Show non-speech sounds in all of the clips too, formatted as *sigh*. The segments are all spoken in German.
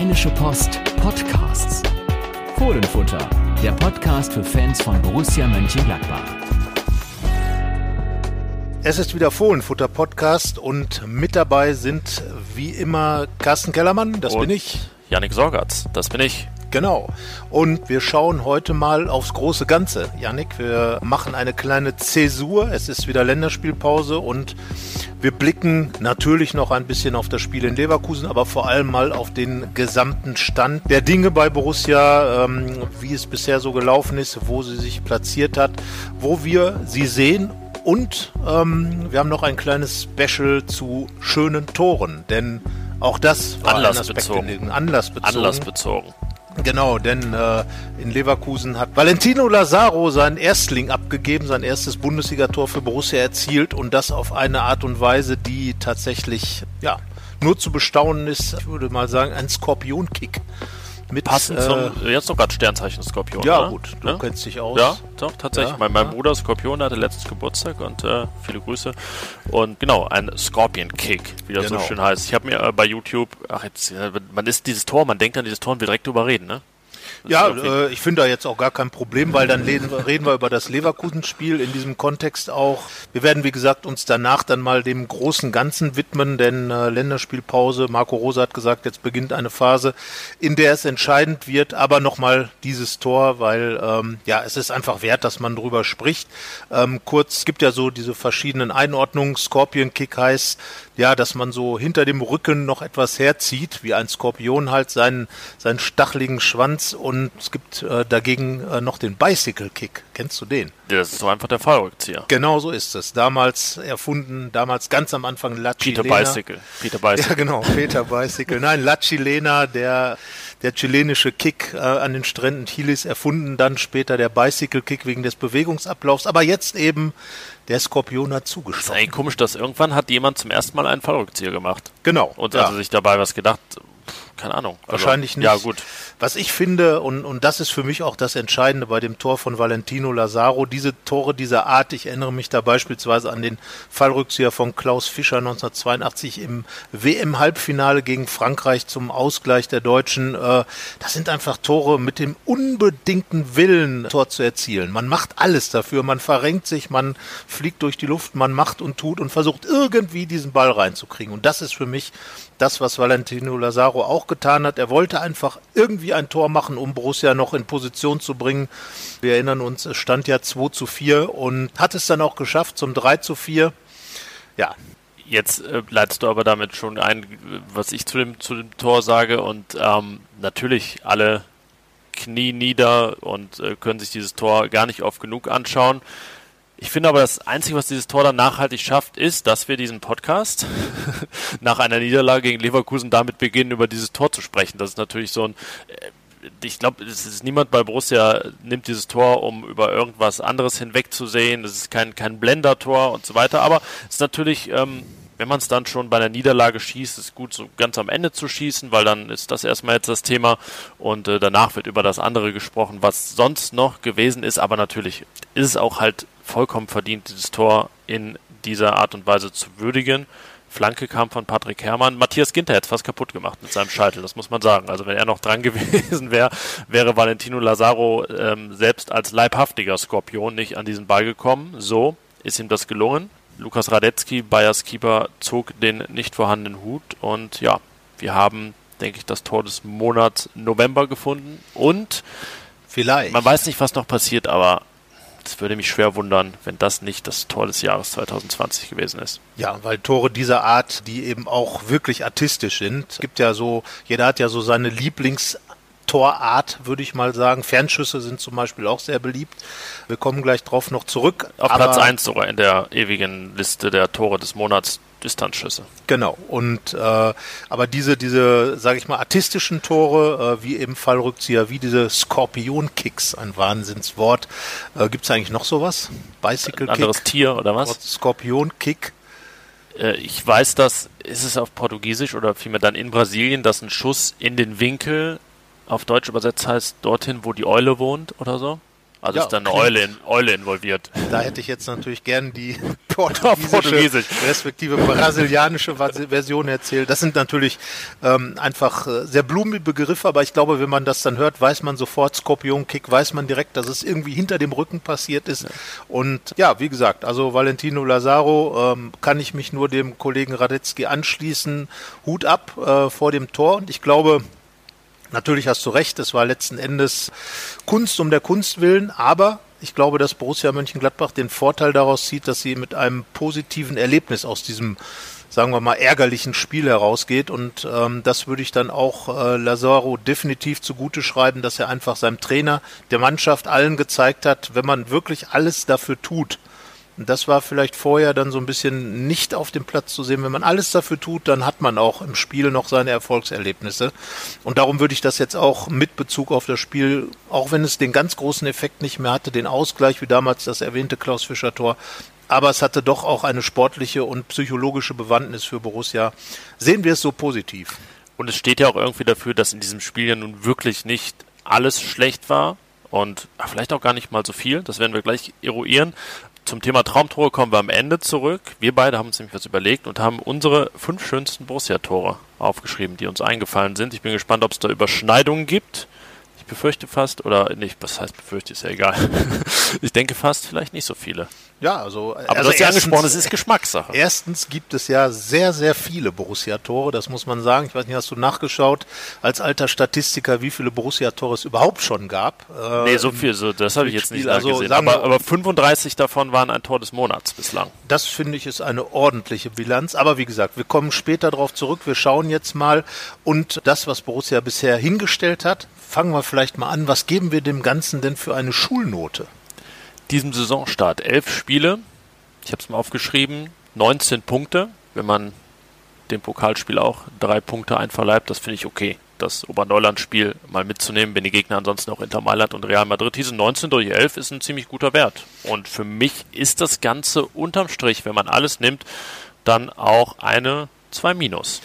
Rheinische Post Podcasts. Fohlenfutter, der Podcast für Fans von Borussia Mönchengladbach. Es ist wieder Fohlenfutter Podcast und mit dabei sind wie immer Carsten Kellermann, das Und bin ich. Yannick Sorgatz, das bin ich. Genau. Und wir schauen heute mal aufs große Ganze. Yannick, wir machen eine kleine Zäsur. Es ist wieder Länderspielpause und wir blicken natürlich noch ein bisschen auf das Spiel in Leverkusen, aber vor allem mal auf den gesamten Stand der Dinge bei Borussia, ähm, wie es bisher so gelaufen ist, wo sie sich platziert hat, wo wir sie sehen und ähm, wir haben noch ein kleines Special zu schönen Toren, denn auch das war ein Aspekt Anlassbezogen. Anlassbezogen. Anlassbezogen. Genau, denn äh, in Leverkusen hat Valentino Lazaro seinen Erstling abgegeben, sein erstes Bundesligator für Borussia erzielt und das auf eine Art und Weise, die tatsächlich ja nur zu bestaunen ist. Ich würde mal sagen, ein Skorpionkick. Mit, Passend äh, zum, jetzt noch gerade Sternzeichen Skorpion. Ja, oder? gut, du Ja? kennst dich aus. Ja, doch, tatsächlich. Ja, mein mein ja. Bruder Skorpion der hatte letztens Geburtstag und äh, viele Grüße. Und genau, ein Scorpion Kick, wie das Genau. so schön heißt. Ich habe mir äh, bei YouTube, ach jetzt, äh, man ist dieses Tor, man denkt an dieses Tor und will direkt drüber reden, ne? Ja, äh, ich finde da jetzt auch gar kein Problem, weil dann *laughs* reden, wir über das Leverkusen-Spiel in diesem Kontext auch. Wir werden, wie gesagt, uns danach dann mal dem großen Ganzen widmen, denn äh, Länderspielpause, Marco Rosa hat gesagt, jetzt beginnt eine Phase, in der es entscheidend wird, aber nochmal dieses Tor, weil ähm, ja, es ist einfach wert, dass man drüber spricht. Ähm, kurz, es gibt ja so diese verschiedenen Einordnungen. Scorpion Kick heißt, ja, dass man so hinter dem Rücken noch etwas herzieht, wie ein Skorpion halt seinen, seinen stacheligen Schwanz und es gibt äh, dagegen äh, noch den Bicycle Kick. Kennst du den? Ja, das ist so einfach der Fallrückzieher. Genau so ist es. Damals erfunden, damals ganz am Anfang Laci Peter Lena. Bicycle. Peter Bicycle. Ja, genau, Peter Bicycle. *laughs* Nein, La Chilena, der, der chilenische Kick äh, an den Stränden Chilis, erfunden dann später der Bicycle Kick wegen des Bewegungsablaufs, aber jetzt eben der Skorpion hat ist zugestochen. eigentlich komisch, dass irgendwann hat jemand zum ersten Mal einen Fallrückzieher gemacht. Genau. Und ja. also sich dabei was gedacht, keine Ahnung. Also, Wahrscheinlich nicht. Ja, gut. Was ich finde, und, und das ist für mich auch das Entscheidende bei dem Tor von Valentino Lazaro, diese Tore dieser Art, ich erinnere mich da beispielsweise an den Fallrückzieher von Klaus Fischer 1982 im WM-Halbfinale gegen Frankreich zum Ausgleich der Deutschen. Äh, das sind einfach Tore mit dem unbedingten Willen, Tor zu erzielen. Man macht alles dafür, man verrenkt sich, man fliegt durch die Luft, man macht und tut und versucht irgendwie diesen Ball reinzukriegen. Und das ist für mich das, was Valentino Lazaro auch getan hat. Er wollte einfach irgendwie ein Tor machen, um Borussia noch in Position zu bringen. Wir erinnern uns, es stand ja 2 zu 4 und hat es dann auch geschafft zum 3 zu 4. Ja, Jetzt äh, leitest du aber damit schon ein, was ich zu dem, zu dem Tor sage. Und ähm, natürlich alle Knie nieder und äh, können sich dieses Tor gar nicht oft genug anschauen. Ich finde aber, das Einzige, was dieses Tor dann nachhaltig schafft, ist, dass wir diesen Podcast *laughs* nach einer Niederlage gegen Leverkusen damit beginnen, über dieses Tor zu sprechen. Das ist natürlich so ein. Äh, ich glaube, es ist niemand bei Borussia nimmt dieses Tor, um über irgendwas anderes hinwegzusehen. Das ist kein, kein Blender-Tor und so weiter. Aber es ist natürlich, ähm, wenn man es dann schon bei einer Niederlage schießt, ist gut, so ganz am Ende zu schießen, weil dann ist das erstmal jetzt das Thema und äh, danach wird über das andere gesprochen, was sonst noch gewesen ist. Aber natürlich ist es auch halt vollkommen verdient, dieses Tor in dieser Art und Weise zu würdigen. Flanke kam von Patrick Herrmann. Matthias Ginter hat es fast kaputt gemacht mit seinem Scheitel, das muss man sagen. Also wenn er noch dran *laughs* gewesen wäre, wäre Valentino Lazaro ähm, selbst als leibhaftiger Skorpion nicht an diesen Ball gekommen. So ist ihm das gelungen. Lukas Radetzky, Bayers Keeper, zog den nicht vorhandenen Hut und ja, wir haben, denke ich, das Tor des Monats November gefunden und vielleicht. man weiß nicht, was noch passiert, aber es würde mich schwer wundern, wenn das nicht das Tor des Jahres 2020 gewesen ist. Ja, weil Tore dieser Art, die eben auch wirklich artistisch sind. Gibt ja so, jeder hat ja so seine Lieblingstorart, würde ich mal sagen. Fernschüsse sind zum Beispiel auch sehr beliebt. Wir kommen gleich drauf noch zurück. Auf Platz 1 sogar in der ewigen Liste der Tore des Monats Distanzschüsse. Genau. Und äh, aber diese, diese, sage ich mal, artistischen Tore, äh, wie eben Fallrückzieher, wie diese Skorpion-Kicks, ein Wahnsinnswort. Äh, Gibt es eigentlich noch sowas? Bicycle Ein anderes Kick, Tier oder was? Skorpion-Kick. Äh, ich weiß, dass ist es auf Portugiesisch oder vielmehr dann in Brasilien, dass ein Schuss in den Winkel auf Deutsch übersetzt heißt dorthin, wo die Eule wohnt oder so. Also ja, ist da eine Eule, in, Eule involviert. Da hätte ich jetzt natürlich gern die *laughs* portugiesische, respektive brasilianische Version erzählt. Das sind natürlich ähm, einfach äh, sehr blumige Begriffe, aber ich glaube, wenn man das dann hört, weiß man sofort Skorpion-Kick, weiß man direkt, dass es irgendwie hinter dem Rücken passiert ist. Ja. Und ja, wie gesagt, also Valentino Lazaro ähm, kann ich mich nur dem Kollegen Radetzky anschließen. Hut ab äh, vor dem Tor. Und ich glaube, Natürlich hast du recht, es war letzten Endes Kunst um der Kunst willen, aber ich glaube, dass Borussia Mönchengladbach den Vorteil daraus zieht, dass sie mit einem positiven Erlebnis aus diesem, sagen wir mal, ärgerlichen Spiel herausgeht. Und ähm, das würde ich dann auch äh, Lazaro definitiv zugute schreiben, dass er einfach seinem Trainer, der Mannschaft, allen gezeigt hat, wenn man wirklich alles dafür tut, das war vielleicht vorher dann so ein bisschen nicht auf dem Platz zu sehen. Wenn man alles dafür tut, dann hat man auch im Spiel noch seine Erfolgserlebnisse. Und darum würde ich das jetzt auch mit Bezug auf das Spiel, auch wenn es den ganz großen Effekt nicht mehr hatte, den Ausgleich, wie damals das erwähnte Klaus Fischer Tor, aber es hatte doch auch eine sportliche und psychologische Bewandtnis für Borussia. Sehen wir es so positiv. Und es steht ja auch irgendwie dafür, dass in diesem Spiel ja nun wirklich nicht alles schlecht war und vielleicht auch gar nicht mal so viel. Das werden wir gleich eruieren. Zum Thema Traumtore kommen wir am Ende zurück. Wir beide haben uns nämlich was überlegt und haben unsere fünf schönsten Borussia-Tore aufgeschrieben, die uns eingefallen sind. Ich bin gespannt, ob es da Überschneidungen gibt. Ich befürchte fast, oder nicht, was heißt befürchte, ist ja egal. *laughs* ich denke fast, vielleicht nicht so viele. Ja, also. Aber also du hast ja angesprochen, es ist Geschmackssache. Erstens gibt es ja sehr, sehr viele Borussia-Tore, das muss man sagen. Ich weiß nicht, hast du nachgeschaut, als alter Statistiker, wie viele Borussia-Tore es überhaupt schon gab? Äh, nee, so viel, so, das habe ich jetzt nicht also, gesehen. Aber, aber 35 davon waren ein Tor des Monats bislang. Das finde ich ist eine ordentliche Bilanz. Aber wie gesagt, wir kommen später darauf zurück. Wir schauen jetzt mal. Und das, was Borussia bisher hingestellt hat, fangen wir vielleicht mal an. Was geben wir dem Ganzen denn für eine Schulnote? Diesem Saisonstart. Elf Spiele, ich habe es mal aufgeschrieben, 19 Punkte. Wenn man dem Pokalspiel auch drei Punkte einverleibt, das finde ich okay. Das Oberneuland-Spiel mal mitzunehmen, wenn die Gegner ansonsten auch Inter Mailand und Real Madrid hießen. 19 durch 11 ist ein ziemlich guter Wert. Und für mich ist das Ganze unterm Strich, wenn man alles nimmt, dann auch eine 2 Minus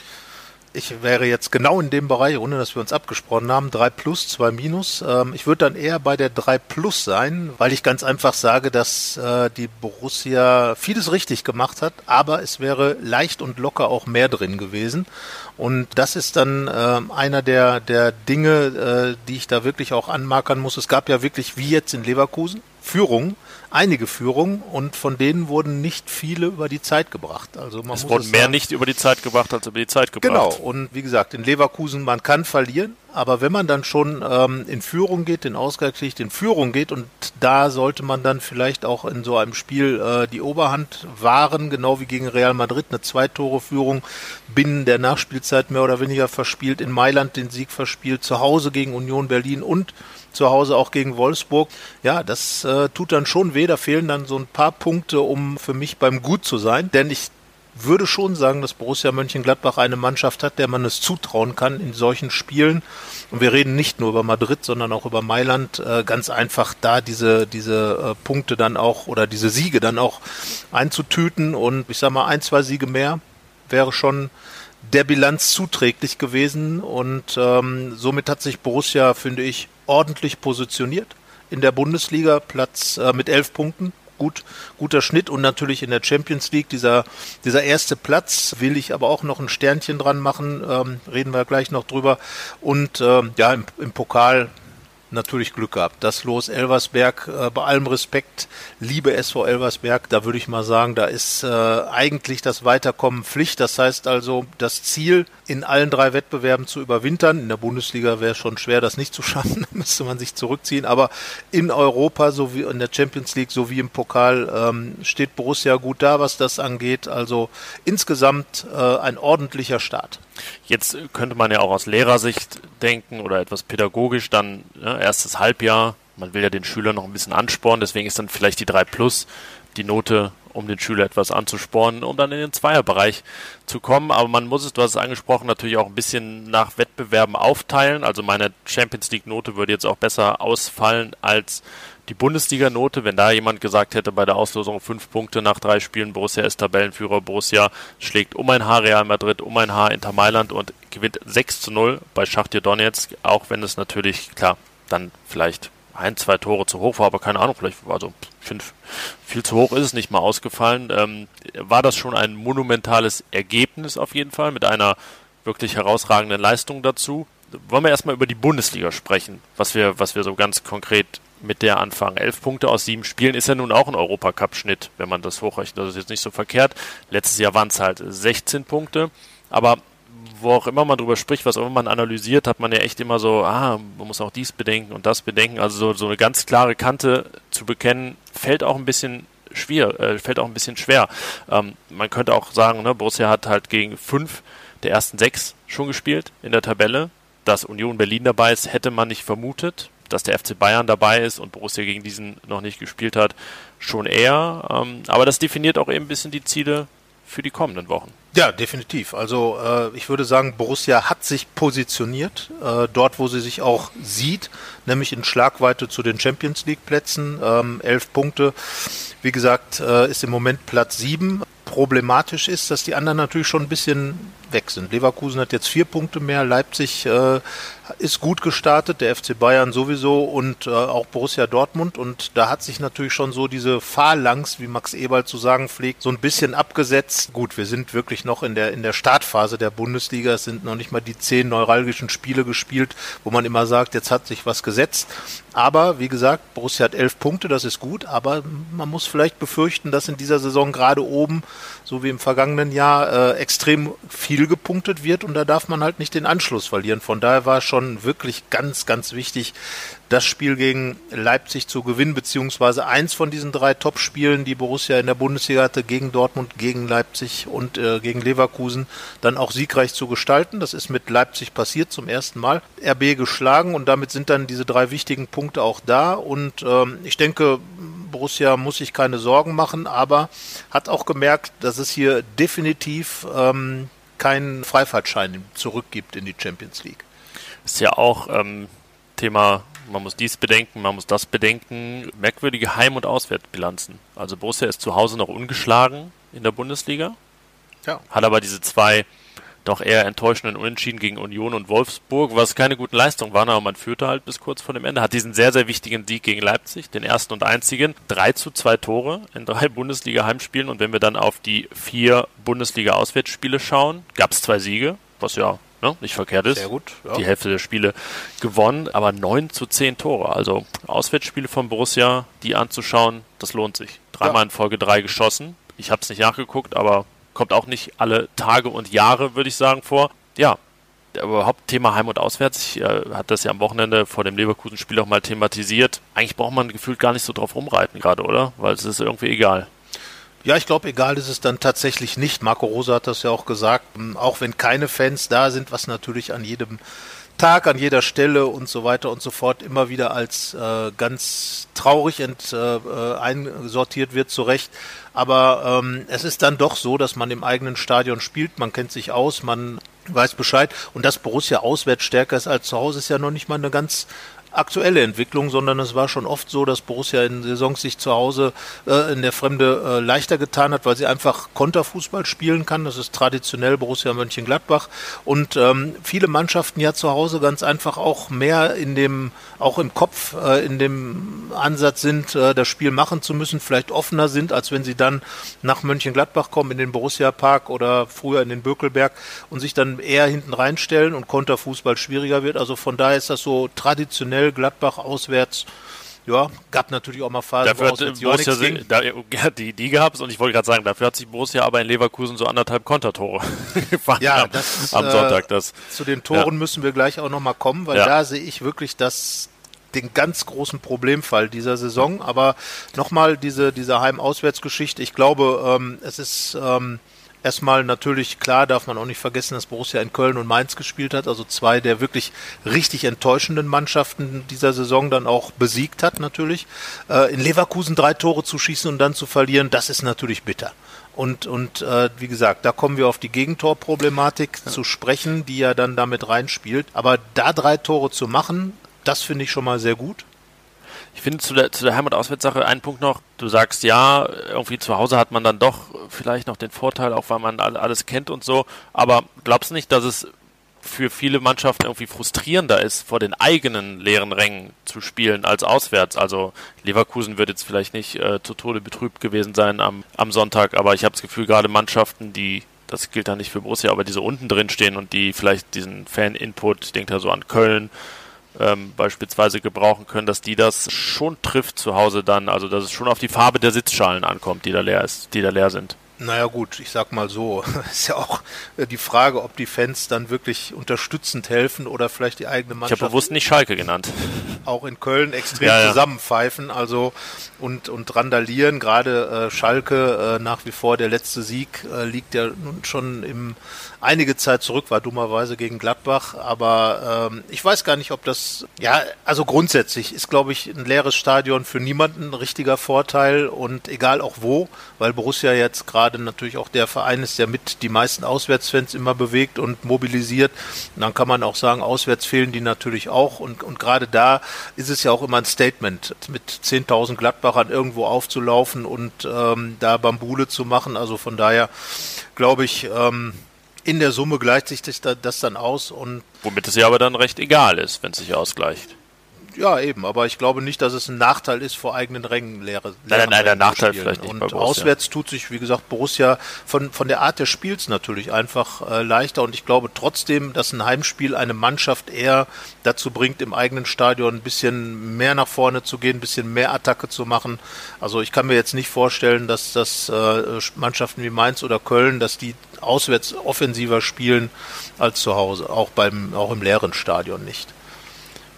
ich wäre jetzt genau in dem Bereich, ohne dass wir uns abgesprochen haben, 3 plus, 2 minus. Ähm, ich würde dann eher bei der 3 plus sein, weil ich ganz einfach sage, dass äh, die Borussia vieles richtig gemacht hat, aber es wäre leicht und locker auch mehr drin gewesen. Und das ist dann äh, einer der, der Dinge, äh, die ich da wirklich auch anmarkern muss. Es gab ja wirklich, wie jetzt in Leverkusen, Führungen, einige Führungen und von denen wurden nicht viele über die Zeit gebracht. Also man es wurden mehr sagen, nicht über die Zeit gebracht als über die Zeit gebracht. Genau, und wie gesagt, in Leverkusen, man kann verlieren, aber wenn man dann schon ähm, in Führung geht, den Ausgleich kriegt, in Führung geht und da sollte man dann vielleicht auch in so einem Spiel äh, die Oberhand wahren, genau wie gegen Real Madrid, eine Zwei-Tore-Führung binnen der Nachspielzeit mehr oder weniger verspielt, in Mailand den Sieg verspielt, zu Hause gegen Union Berlin und zu Hause auch gegen Wolfsburg. Ja, das äh, tut dann schon weh. Da fehlen dann so ein paar Punkte, um für mich beim Gut zu sein. Denn ich würde schon sagen, dass Borussia Mönchengladbach eine Mannschaft hat, der man es zutrauen kann in solchen Spielen. Und wir reden nicht nur über Madrid, sondern auch über Mailand. Äh, ganz einfach da diese, diese äh, Punkte dann auch oder diese Siege dann auch einzutüten. Und ich sag mal, ein, zwei Siege mehr wäre schon der Bilanz zuträglich gewesen. Und ähm, somit hat sich Borussia, finde ich, ordentlich positioniert in der Bundesliga, Platz äh, mit elf Punkten. Gut, guter Schnitt und natürlich in der Champions League dieser, dieser erste Platz will ich aber auch noch ein Sternchen dran machen, ähm, reden wir gleich noch drüber. Und ähm, ja, im, im Pokal natürlich Glück gehabt. Das Los Elversberg, äh, bei allem Respekt, liebe SV Elversberg, da würde ich mal sagen, da ist äh, eigentlich das Weiterkommen Pflicht. Das heißt also, das Ziel, in allen drei Wettbewerben zu überwintern. In der Bundesliga wäre schon schwer, das nicht zu schaffen, *laughs* da müsste man sich zurückziehen. Aber in Europa, sowie in der Champions League, sowie im Pokal, ähm, steht Borussia gut da, was das angeht. Also insgesamt äh, ein ordentlicher Start. Jetzt könnte man ja auch aus Lehrersicht denken oder etwas pädagogisch dann ja, erstes Halbjahr. Man will ja den Schüler noch ein bisschen anspornen, deswegen ist dann vielleicht die 3 Plus die Note, um den Schüler etwas anzuspornen, um dann in den Zweierbereich zu kommen. Aber man muss es, du hast es angesprochen, natürlich auch ein bisschen nach Wettbewerben aufteilen. Also meine Champions League Note würde jetzt auch besser ausfallen als die Bundesliga-Note, wenn da jemand gesagt hätte bei der Auslosung fünf Punkte nach drei Spielen, Borussia ist Tabellenführer, Borussia schlägt um ein Haar Real Madrid, um ein Haar Inter Mailand und gewinnt 6 zu 0 bei Schachtja Donetsk, auch wenn es natürlich, klar, dann vielleicht ein, zwei Tore zu hoch war, aber keine Ahnung, vielleicht war so, ich viel zu hoch ist es nicht mal ausgefallen. Ähm, war das schon ein monumentales Ergebnis auf jeden Fall mit einer wirklich herausragenden Leistung dazu. Wollen wir erstmal über die Bundesliga sprechen, was wir, was wir so ganz konkret mit der anfangen. Elf Punkte aus sieben Spielen ist ja nun auch ein Europacup-Schnitt, wenn man das hochrechnet. Das ist jetzt nicht so verkehrt. Letztes Jahr waren es halt 16 Punkte. Aber wo auch immer man drüber spricht, was auch immer man analysiert, hat man ja echt immer so, ah, man muss auch dies bedenken und das bedenken. Also so, so eine ganz klare Kante zu bekennen, fällt auch ein bisschen schwer, äh, fällt auch ein bisschen schwer. Ähm, man könnte auch sagen, ne, Borussia hat halt gegen fünf der ersten sechs schon gespielt in der Tabelle. Dass Union Berlin dabei ist, hätte man nicht vermutet. Dass der FC Bayern dabei ist und Borussia gegen diesen noch nicht gespielt hat, schon eher. Ähm, aber das definiert auch eben ein bisschen die Ziele für die kommenden Wochen. Ja, definitiv. Also äh, ich würde sagen, Borussia hat sich positioniert, äh, dort wo sie sich auch sieht, nämlich in Schlagweite zu den Champions League Plätzen. Ähm, elf Punkte, wie gesagt, äh, ist im Moment Platz sieben. Problematisch ist, dass die anderen natürlich schon ein bisschen weg sind. Leverkusen hat jetzt vier Punkte mehr, Leipzig äh, ist gut gestartet, der FC Bayern sowieso und äh, auch Borussia Dortmund. Und da hat sich natürlich schon so diese Phalanx, wie Max Eberl zu sagen pflegt, so ein bisschen abgesetzt. Gut, wir sind wirklich noch in der, in der Startphase der Bundesliga. Es sind noch nicht mal die zehn neuralgischen Spiele gespielt, wo man immer sagt, jetzt hat sich was gesetzt. Aber wie gesagt, Borussia hat elf Punkte, das ist gut, aber man muss vielleicht befürchten, dass in dieser Saison gerade oben, so wie im vergangenen Jahr, äh, extrem viel gepunktet wird und da darf man halt nicht den Anschluss verlieren. Von daher war schon schon wirklich ganz, ganz wichtig, das Spiel gegen Leipzig zu gewinnen, beziehungsweise eins von diesen drei Top-Spielen, die Borussia in der Bundesliga hatte, gegen Dortmund, gegen Leipzig und äh, gegen Leverkusen, dann auch siegreich zu gestalten. Das ist mit Leipzig passiert zum ersten Mal. RB geschlagen und damit sind dann diese drei wichtigen Punkte auch da. Und ähm, ich denke, Borussia muss sich keine Sorgen machen, aber hat auch gemerkt, dass es hier definitiv ähm, keinen Freifahrtschein zurückgibt in die Champions League. Ist ja auch ähm, Thema, man muss dies bedenken, man muss das bedenken. Merkwürdige Heim- und Auswärtsbilanzen. Also Borussia ist zu Hause noch ungeschlagen in der Bundesliga. Ja. Hat aber diese zwei doch eher enttäuschenden Unentschieden gegen Union und Wolfsburg, was keine guten Leistungen waren, aber man führte halt bis kurz vor dem Ende. Hat diesen sehr, sehr wichtigen Sieg gegen Leipzig, den ersten und einzigen. Drei zu zwei Tore in drei *laughs* Bundesliga-Heimspielen. Und wenn wir dann auf die vier Bundesliga-Auswärtsspiele schauen, gab es zwei Siege, was ja ne, nicht verkehrt ist. Sehr gut. Ja. Die Hälfte der Spiele gewonnen, aber 9 zu 10 Tore. Also Auswärtsspiele von Borussia, die anzuschauen, das lohnt sich. Dreimal ja. in Folge 3 geschossen. Ich habe es nicht nachgeguckt, aber kommt auch nicht alle Tage und Jahre, würde ich sagen, vor. Ja, überhaupt Thema Heim- und Auswärts. Ich äh, hatte das ja am Wochenende vor dem Leverkusen-Spiel auch mal thematisiert. Eigentlich braucht man gefühlt gar nicht so drauf rumreiten gerade, oder? Weil es ist irgendwie egal. Ja, ich glaube, egal ist es dann tatsächlich nicht. Marco Rosa hat das ja auch gesagt. Auch wenn keine Fans da sind, was natürlich an jedem Tag, an jeder Stelle und so weiter und so fort immer wieder als äh, ganz traurig ent, äh, äh einsortiert wird, zu Recht. Aber ähm, es ist dann doch so, dass man im eigenen Stadion spielt, man kennt sich aus, man weiß Bescheid. Und dass Borussia auswärts stärker ist als zu Hause, ist ja noch nicht mal eine ganz aktuelle Entwicklung, sondern es war schon oft so, dass Borussia in Saisons sich zu Hause äh, in der Fremde äh, leichter getan hat, weil sie einfach Konterfußball spielen kann. Das ist traditionell Borussia Mönchengladbach und ähm, viele Mannschaften ja zu Hause ganz einfach auch mehr in dem, auch im Kopf, äh, in dem Ansatz sind, äh, das Spiel machen zu müssen, vielleicht offener sind, als wenn sie dann nach Mönchengladbach kommen in den Borussia Park oder früher in den Bökelberg und sich dann eher hinten reinstellen und Konterfußball schwieriger wird. Also von daher ist das so traditionell Duell Gladbach auswärts. Ja, gab natürlich auch mal Phasen, dafür hat Borussia da, die, die gab es und ich wollte gerade sagen, dafür hat sich Borussia aber in Leverkusen so anderthalb Kontertore *laughs* gefangen ja, am, das, am Sonntag. Das, zu den Toren ja. müssen wir gleich auch nochmal kommen, weil ja. da sehe ich wirklich das den ganz großen Problemfall dieser Saison. Aber nochmal diese, diese Heim-Auswärts-Geschichte. Ich glaube, ähm, es ist ähm, Erstmal natürlich klar darf man auch nicht vergessen, dass Borussia in Köln und Mainz gespielt hat, also zwei der wirklich richtig enttäuschenden Mannschaften dieser Saison dann auch besiegt hat natürlich. Äh, in Leverkusen drei Tore zu schießen und dann zu verlieren, das ist natürlich bitter. Und, und äh, wie gesagt, da kommen wir auf die Gegentorproblematik ja. zu sprechen, die ja dann damit reinspielt. Aber da drei Tore zu machen, das finde ich schon mal sehr gut. Finde zu der, zu der Heim- und Auswärtssache einen Punkt noch. Du sagst, ja, irgendwie zu Hause hat man dann doch vielleicht noch den Vorteil, auch weil man alles kennt und so. Aber glaubst du nicht, dass es für viele Mannschaften irgendwie frustrierender ist, vor den eigenen leeren Rängen zu spielen als auswärts. Also Leverkusen wird jetzt vielleicht nicht äh, zu Tode betrübt gewesen sein am, am Sonntag, aber ich habe das Gefühl, gerade Mannschaften, die das gilt dann nicht für Borussia, aber die so unten drin stehen und die vielleicht diesen Fan-Input, ich denke da so an Köln, ähm, beispielsweise gebrauchen können, dass die das schon trifft zu Hause dann, also dass es schon auf die Farbe der Sitzschalen ankommt, die da leer ist, die da leer sind. Naja gut, ich sag mal so, *laughs* ist ja auch äh, die Frage, ob die Fans dann wirklich unterstützend helfen oder vielleicht die eigene Mannschaft. Ich habe bewusst nicht Schalke genannt. Auch in Köln extrem Ja, ja. zusammenpfeifen, also und, und randalieren. Gerade äh, Schalke äh, nach wie vor der letzte Sieg äh, liegt ja nun schon im einige Zeit zurück, war dummerweise gegen Gladbach, aber ähm, ich weiß gar nicht, ob das ja, also grundsätzlich ist, glaube ich, ein leeres Stadion für niemanden ein richtiger Vorteil und egal auch wo, weil Borussia jetzt gerade natürlich auch der Verein ist, der mit die meisten Auswärtsfans immer bewegt und mobilisiert. Und dann kann man auch sagen, auswärts fehlen die natürlich auch und, und gerade da ist es ja auch immer ein Statement, mit 10.000 Gladbachern irgendwo aufzulaufen und ähm, da Bambule zu machen. Also von daher glaube ich, ähm, in der Summe gleicht sich das, das dann aus und Womit es ja aber dann recht egal ist, wenn es sich ausgleicht. Ja, eben, aber ich glaube nicht, dass es ein Nachteil ist, vor eigenen Rängen leere. Nein, nein, nein, der Nachteil vielleicht nicht Und bei Borussia. auswärts tut sich, wie gesagt, Borussia von, von der Art des Spiels natürlich einfach äh, leichter. Und ich glaube trotzdem, dass ein Heimspiel eine Mannschaft eher dazu bringt, im eigenen Stadion ein bisschen mehr nach vorne zu gehen, ein bisschen mehr Attacke zu machen. Also ich kann mir jetzt nicht vorstellen, dass das äh, Mannschaften wie Mainz oder Köln, dass die auswärts offensiver spielen als zu Hause, auch beim, auch im leeren Stadion nicht.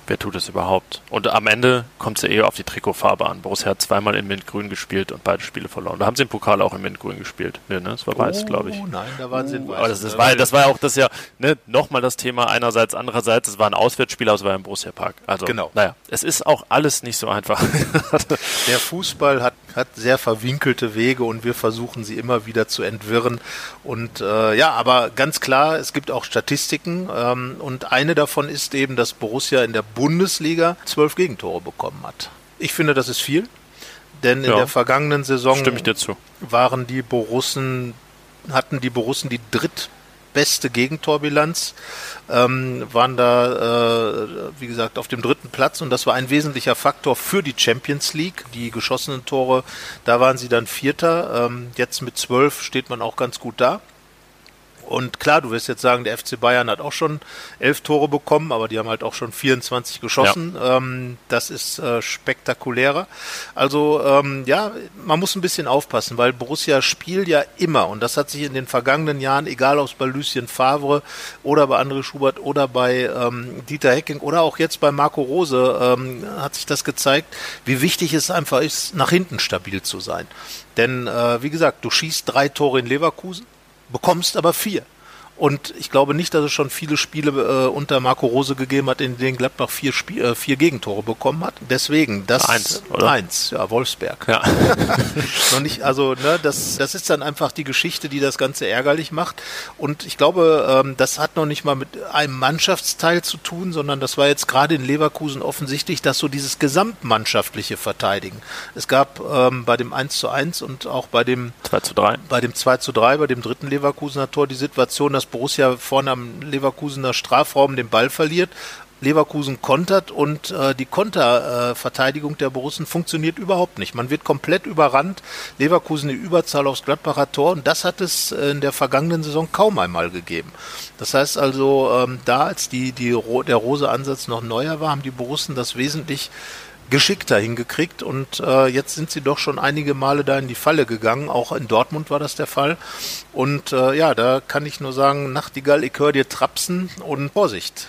Wer tut es überhaupt? Und am Ende kommt es ja eher auf die Trikotfarbe an. Borussia hat zweimal in Mintgrün gespielt und beide Spiele verloren. Da haben sie im Pokal auch in Mintgrün gespielt. Nee, ne? Das war weiß, glaube ich. Oh nein, da waren sie in weiß. Aber das, das, war, das war auch das ja, ne, nochmal das Thema einerseits, andererseits, es war ein Auswärtsspiel, aber es war im Borussia Park. Also, Genau. naja, es ist auch alles nicht so einfach. *laughs* Der Fußball hat, hat sehr verwinkelte Wege und wir versuchen sie immer wieder zu entwirren. Und äh, ja, aber ganz klar, es gibt auch Statistiken ähm, und eine davon ist eben, dass Borussia in der Bundesliga zwölf Gegentore bekommen hat. Ich finde, das ist viel, denn in Ja. der vergangenen Saison waren die Borussen, hatten die Borussen die drittbeste Gegentorbilanz, ähm, waren da, äh, wie gesagt, auf dem dritten Platz und das war ein wesentlicher Faktor für die Champions League. Die geschossenen Tore, da waren sie dann Vierter. Ähm, jetzt mit zwölf steht man auch ganz gut da. Und klar, du wirst jetzt sagen, der FC Bayern hat auch schon elf Tore bekommen, aber die haben halt auch schon 24 geschossen. Ähm, das ist äh, spektakulärer. Also ähm, ja, man muss ein bisschen aufpassen, weil Borussia spielt ja immer und das hat sich in den vergangenen Jahren, egal ob es bei Lucien Favre oder bei André Schubert oder bei ähm, Dieter Hecking oder auch jetzt bei Marco Rose, ähm, hat sich das gezeigt, wie wichtig es einfach ist, nach hinten stabil zu sein. Denn äh, wie gesagt, du schießt drei Tore in Leverkusen, bekommst aber vier. Und ich glaube nicht, dass es schon viele Spiele äh, unter Marco Rose gegeben hat, in denen Gladbach vier, Spie äh, vier Gegentore bekommen hat. Deswegen, das Eins, oder? eins, ja, Wolfsberg. Ja. *laughs* Noch nicht, also ne, das, das ist dann einfach die Geschichte, die das Ganze ärgerlich macht. Und ich glaube, ähm, das hat noch nicht mal mit einem Mannschaftsteil zu tun, sondern das war jetzt gerade in Leverkusen offensichtlich, dass so dieses gesamtmannschaftliche Verteidigen. Es gab ähm, bei dem 1 zu 1 und auch bei dem 2 zu 3. bei dem 2 zu 3, bei dem dritten Leverkusener Tor die Situation, dass Borussia vorne am Leverkusener Strafraum den Ball verliert. Leverkusen kontert und äh, die Konterverteidigung äh, der Borussen funktioniert überhaupt nicht. Man wird komplett überrannt. Leverkusen die Überzahl aufs Gladbacher Tor und das hat es äh, in der vergangenen Saison kaum einmal gegeben. Das heißt also, ähm, da als die, die, der Rose-Ansatz noch neuer war, haben die Borussen das wesentlich geschickter hingekriegt und äh, jetzt sind sie doch schon einige Male da in die Falle gegangen. Auch in Dortmund war das der Fall. Und äh, ja, da kann ich nur sagen, Nachtigall, ich höre dir trapsen und Vorsicht.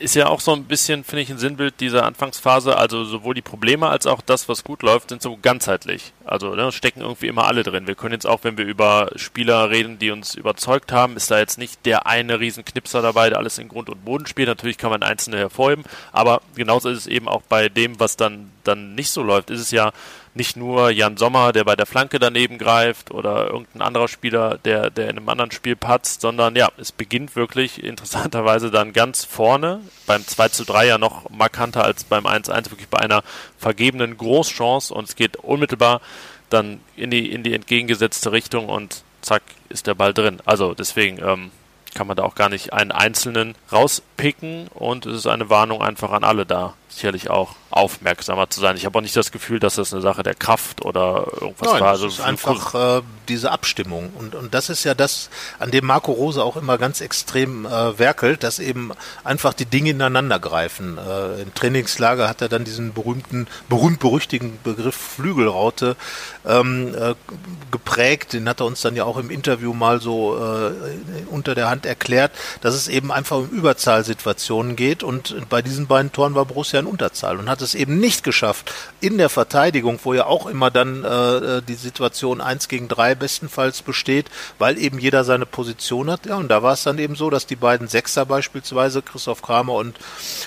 Ist ja auch so ein bisschen, finde ich, ein Sinnbild dieser Anfangsphase. Also sowohl die Probleme als auch das, was gut läuft, sind so ganzheitlich. Also ne, stecken irgendwie immer alle drin. Wir können jetzt auch, wenn wir über Spieler reden, die uns überzeugt haben, ist da jetzt nicht der eine Riesenknipser dabei, der alles in Grund und Boden spielt. Natürlich kann man einzelne hervorheben, aber genauso ist es eben auch bei dem, was dann, dann nicht so läuft, ist es ja nicht nur Jan Sommer, der bei der Flanke daneben greift oder irgendein anderer Spieler, der, der in einem anderen Spiel patzt, sondern ja, es beginnt wirklich interessanterweise dann ganz vorne, beim 2 zu 3 ja noch markanter als beim 1-1, wirklich bei einer vergebenen Großchance und es geht unmittelbar dann in die, in die entgegengesetzte Richtung und zack, ist der Ball drin. Also deswegen, ähm, kann man da auch gar nicht einen einzelnen rauspicken und es ist eine Warnung einfach an alle da, sicherlich auch aufmerksamer zu sein. Ich habe auch nicht das Gefühl, dass das eine Sache der Kraft oder irgendwas Nein, war. Also es ist einfach äh, diese Abstimmung und, und das ist ja das, an dem Marco Rose auch immer ganz extrem äh, werkelt, dass eben einfach die Dinge ineinander greifen. Äh, Im Trainingslager hat er dann diesen berühmten, berühmt-berüchtigen Begriff Flügelraute ähm, äh, geprägt. Den hat er uns dann ja auch im Interview mal so äh, unter der Hand erklärt, dass es eben einfach um Überzahlsituationen geht und bei diesen beiden Toren war Borussia in Unterzahl und hat es eben nicht geschafft, in der Verteidigung, wo ja auch immer dann äh, die Situation eins gegen drei bestenfalls besteht, weil eben jeder seine Position hat. Ja, und da war es dann eben so, dass die beiden Sechser beispielsweise, Christoph Kramer und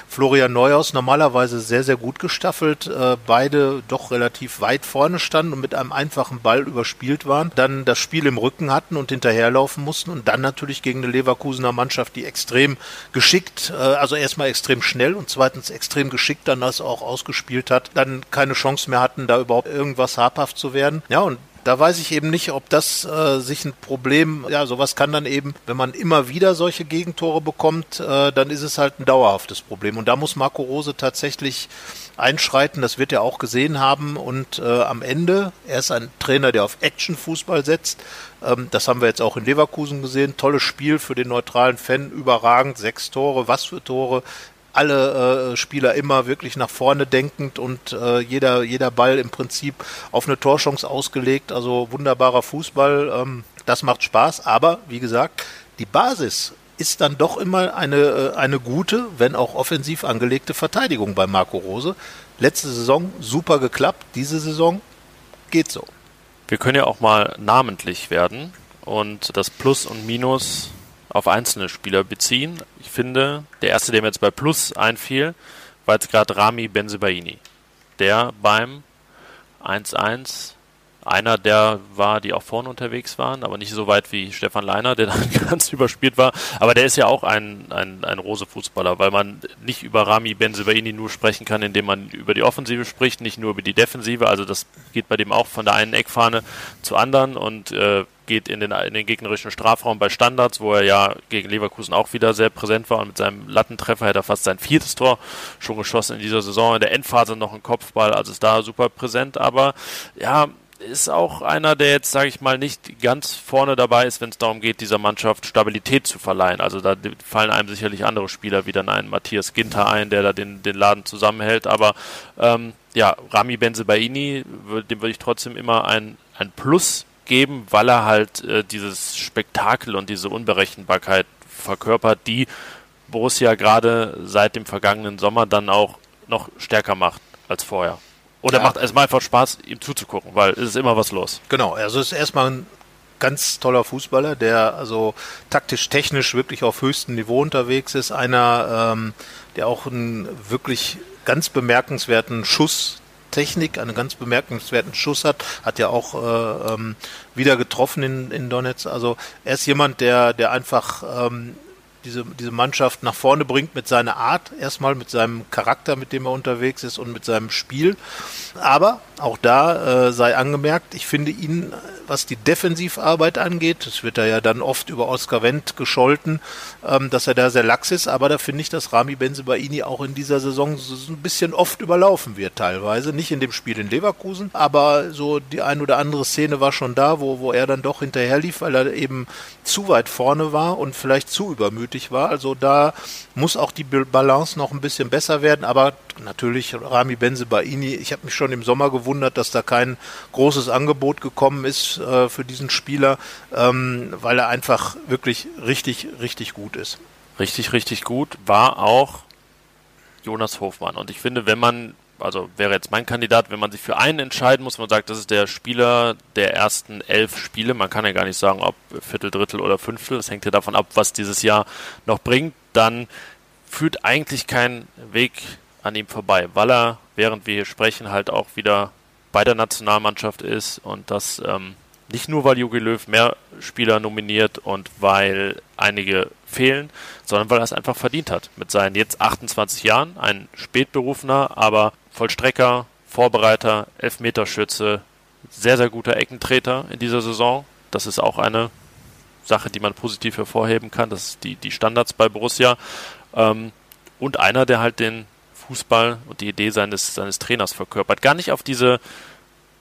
Florian Neuhaus, normalerweise sehr, sehr gut gestaffelt, äh, beide doch relativ weit vorne standen und mit einem einfachen Ball überspielt waren, dann das Spiel im Rücken hatten und hinterherlaufen mussten und dann natürlich gegen eine Leverkusener Mannschaft, die extrem geschickt, äh, also erstmal extrem schnell und zweitens extrem geschickt dann das auch ausgespielt hat, dann keine Chance mehr hatten, da überhaupt irgendwas habhaft zu werden. Ja, und da weiß ich eben nicht, ob das äh, sich ein Problem, ja, sowas kann dann eben, wenn man immer wieder solche Gegentore bekommt, äh, dann ist es halt ein dauerhaftes Problem. Und da muss Marco Rose tatsächlich einschreiten, das wird er auch gesehen haben. Und äh, am Ende, er ist ein Trainer, der auf Action-Fußball setzt. Ähm, das haben wir jetzt auch in Leverkusen gesehen. Tolles Spiel für den neutralen Fan, überragend, sechs Tore, was für Tore alle äh, Spieler immer wirklich nach vorne denkend und äh, jeder, jeder Ball im Prinzip auf eine Torchance ausgelegt. Also wunderbarer Fußball, ähm, das macht Spaß. Aber wie gesagt, die Basis ist dann doch immer eine, äh, eine gute, wenn auch offensiv angelegte Verteidigung bei Marco Rose. Letzte Saison super geklappt, diese Saison geht so. Wir können ja auch mal namentlich werden und das Plus und Minus auf einzelne Spieler beziehen. Ich finde, der erste, der mir jetzt bei Plus einfiel, war jetzt gerade Rami Benzebaini, der beim 1-1 einer der war, die auch vorne unterwegs waren, aber nicht so weit wie Stefan Leiner, der *laughs* dann ganz überspielt war. Aber der ist ja auch ein, ein, ein Rose-Fußballer, weil man nicht über Rami Benzebaini nur sprechen kann, indem man über die Offensive spricht, nicht nur über die Defensive. Also das geht bei dem auch von der einen Eckfahne zur anderen und äh, geht in den, in den gegnerischen Strafraum bei Standards, wo er ja gegen Leverkusen auch wieder sehr präsent war und mit seinem Lattentreffer hätte er fast sein viertes Tor schon geschossen in dieser Saison. In der Endphase noch ein Kopfball, also ist da super präsent, aber ja, ist auch einer, der jetzt, sage ich mal, nicht ganz vorne dabei ist, wenn es darum geht, dieser Mannschaft Stabilität zu verleihen. Also da fallen einem sicherlich andere Spieler wie dann ein Matthias Ginter ein, der da den, den Laden zusammenhält. Aber ähm, ja, Rami Benzebaini, dem würde ich trotzdem immer ein, ein Plus geben, weil er halt äh, dieses Spektakel und diese Unberechenbarkeit verkörpert, die Borussia gerade seit dem vergangenen Sommer dann auch noch stärker macht als vorher. Oder ja. macht es mal einfach Spaß, ihm zuzugucken, weil es ist immer was los. Genau, also es ist erstmal ein ganz toller Fußballer, der also taktisch, technisch wirklich auf höchstem Niveau unterwegs ist. Einer, ähm, der auch einen wirklich ganz bemerkenswerten Schuss Technik, einen ganz bemerkenswerten Schuss hat, hat ja auch äh, ähm, wieder getroffen in, in Donetsk. Also er ist jemand, der, der einfach ähm, diese, diese Mannschaft nach vorne bringt mit seiner Art, erstmal mit seinem Charakter, mit dem er unterwegs ist und mit seinem Spiel. Aber auch da äh, sei angemerkt, ich finde ihn, was die Defensivarbeit angeht, das wird er ja dann oft über Oscar Wendt gescholten, ähm, dass er da sehr lax ist, aber da finde ich, dass Rami Benzebaini auch in dieser Saison so ein bisschen oft überlaufen wird teilweise. Nicht in dem Spiel in Leverkusen, aber so die ein oder andere Szene war schon da, wo, wo er dann doch hinterher lief, weil er eben zu weit vorne war und vielleicht zu übermütig war. Also da muss auch die Balance noch ein bisschen besser werden, aber natürlich Rami Benzebaini, ich habe mich schon im Sommer gewundert, dass da kein großes Angebot gekommen ist äh, für diesen Spieler, ähm, weil er einfach wirklich richtig, richtig gut ist. Richtig, richtig gut war auch Jonas Hofmann. Und ich finde, wenn man, also wäre jetzt mein Kandidat, wenn man sich für einen entscheiden muss, man sagt, das ist der Spieler der ersten elf Spiele, man kann ja gar nicht sagen, ob Viertel, Drittel oder Fünftel, das hängt ja davon ab, was dieses Jahr noch bringt, dann führt eigentlich kein Weg an ihm vorbei, weil er, während wir hier sprechen, halt auch wieder bei der Nationalmannschaft ist und das ähm, nicht nur, weil Jogi Löw mehr Spieler nominiert und weil einige fehlen, sondern weil er es einfach verdient hat. Mit seinen jetzt 28 Jahren, ein spätberufener, aber Vollstrecker, Vorbereiter, Elfmeterschütze, sehr, sehr guter Eckentreter in dieser Saison. Das ist auch eine Sache, die man positiv hervorheben kann. Das ist die, die Standards bei Borussia. Ähm, und einer, der halt den Fußball und die Idee seines, seines Trainers verkörpert. Gar nicht auf diese,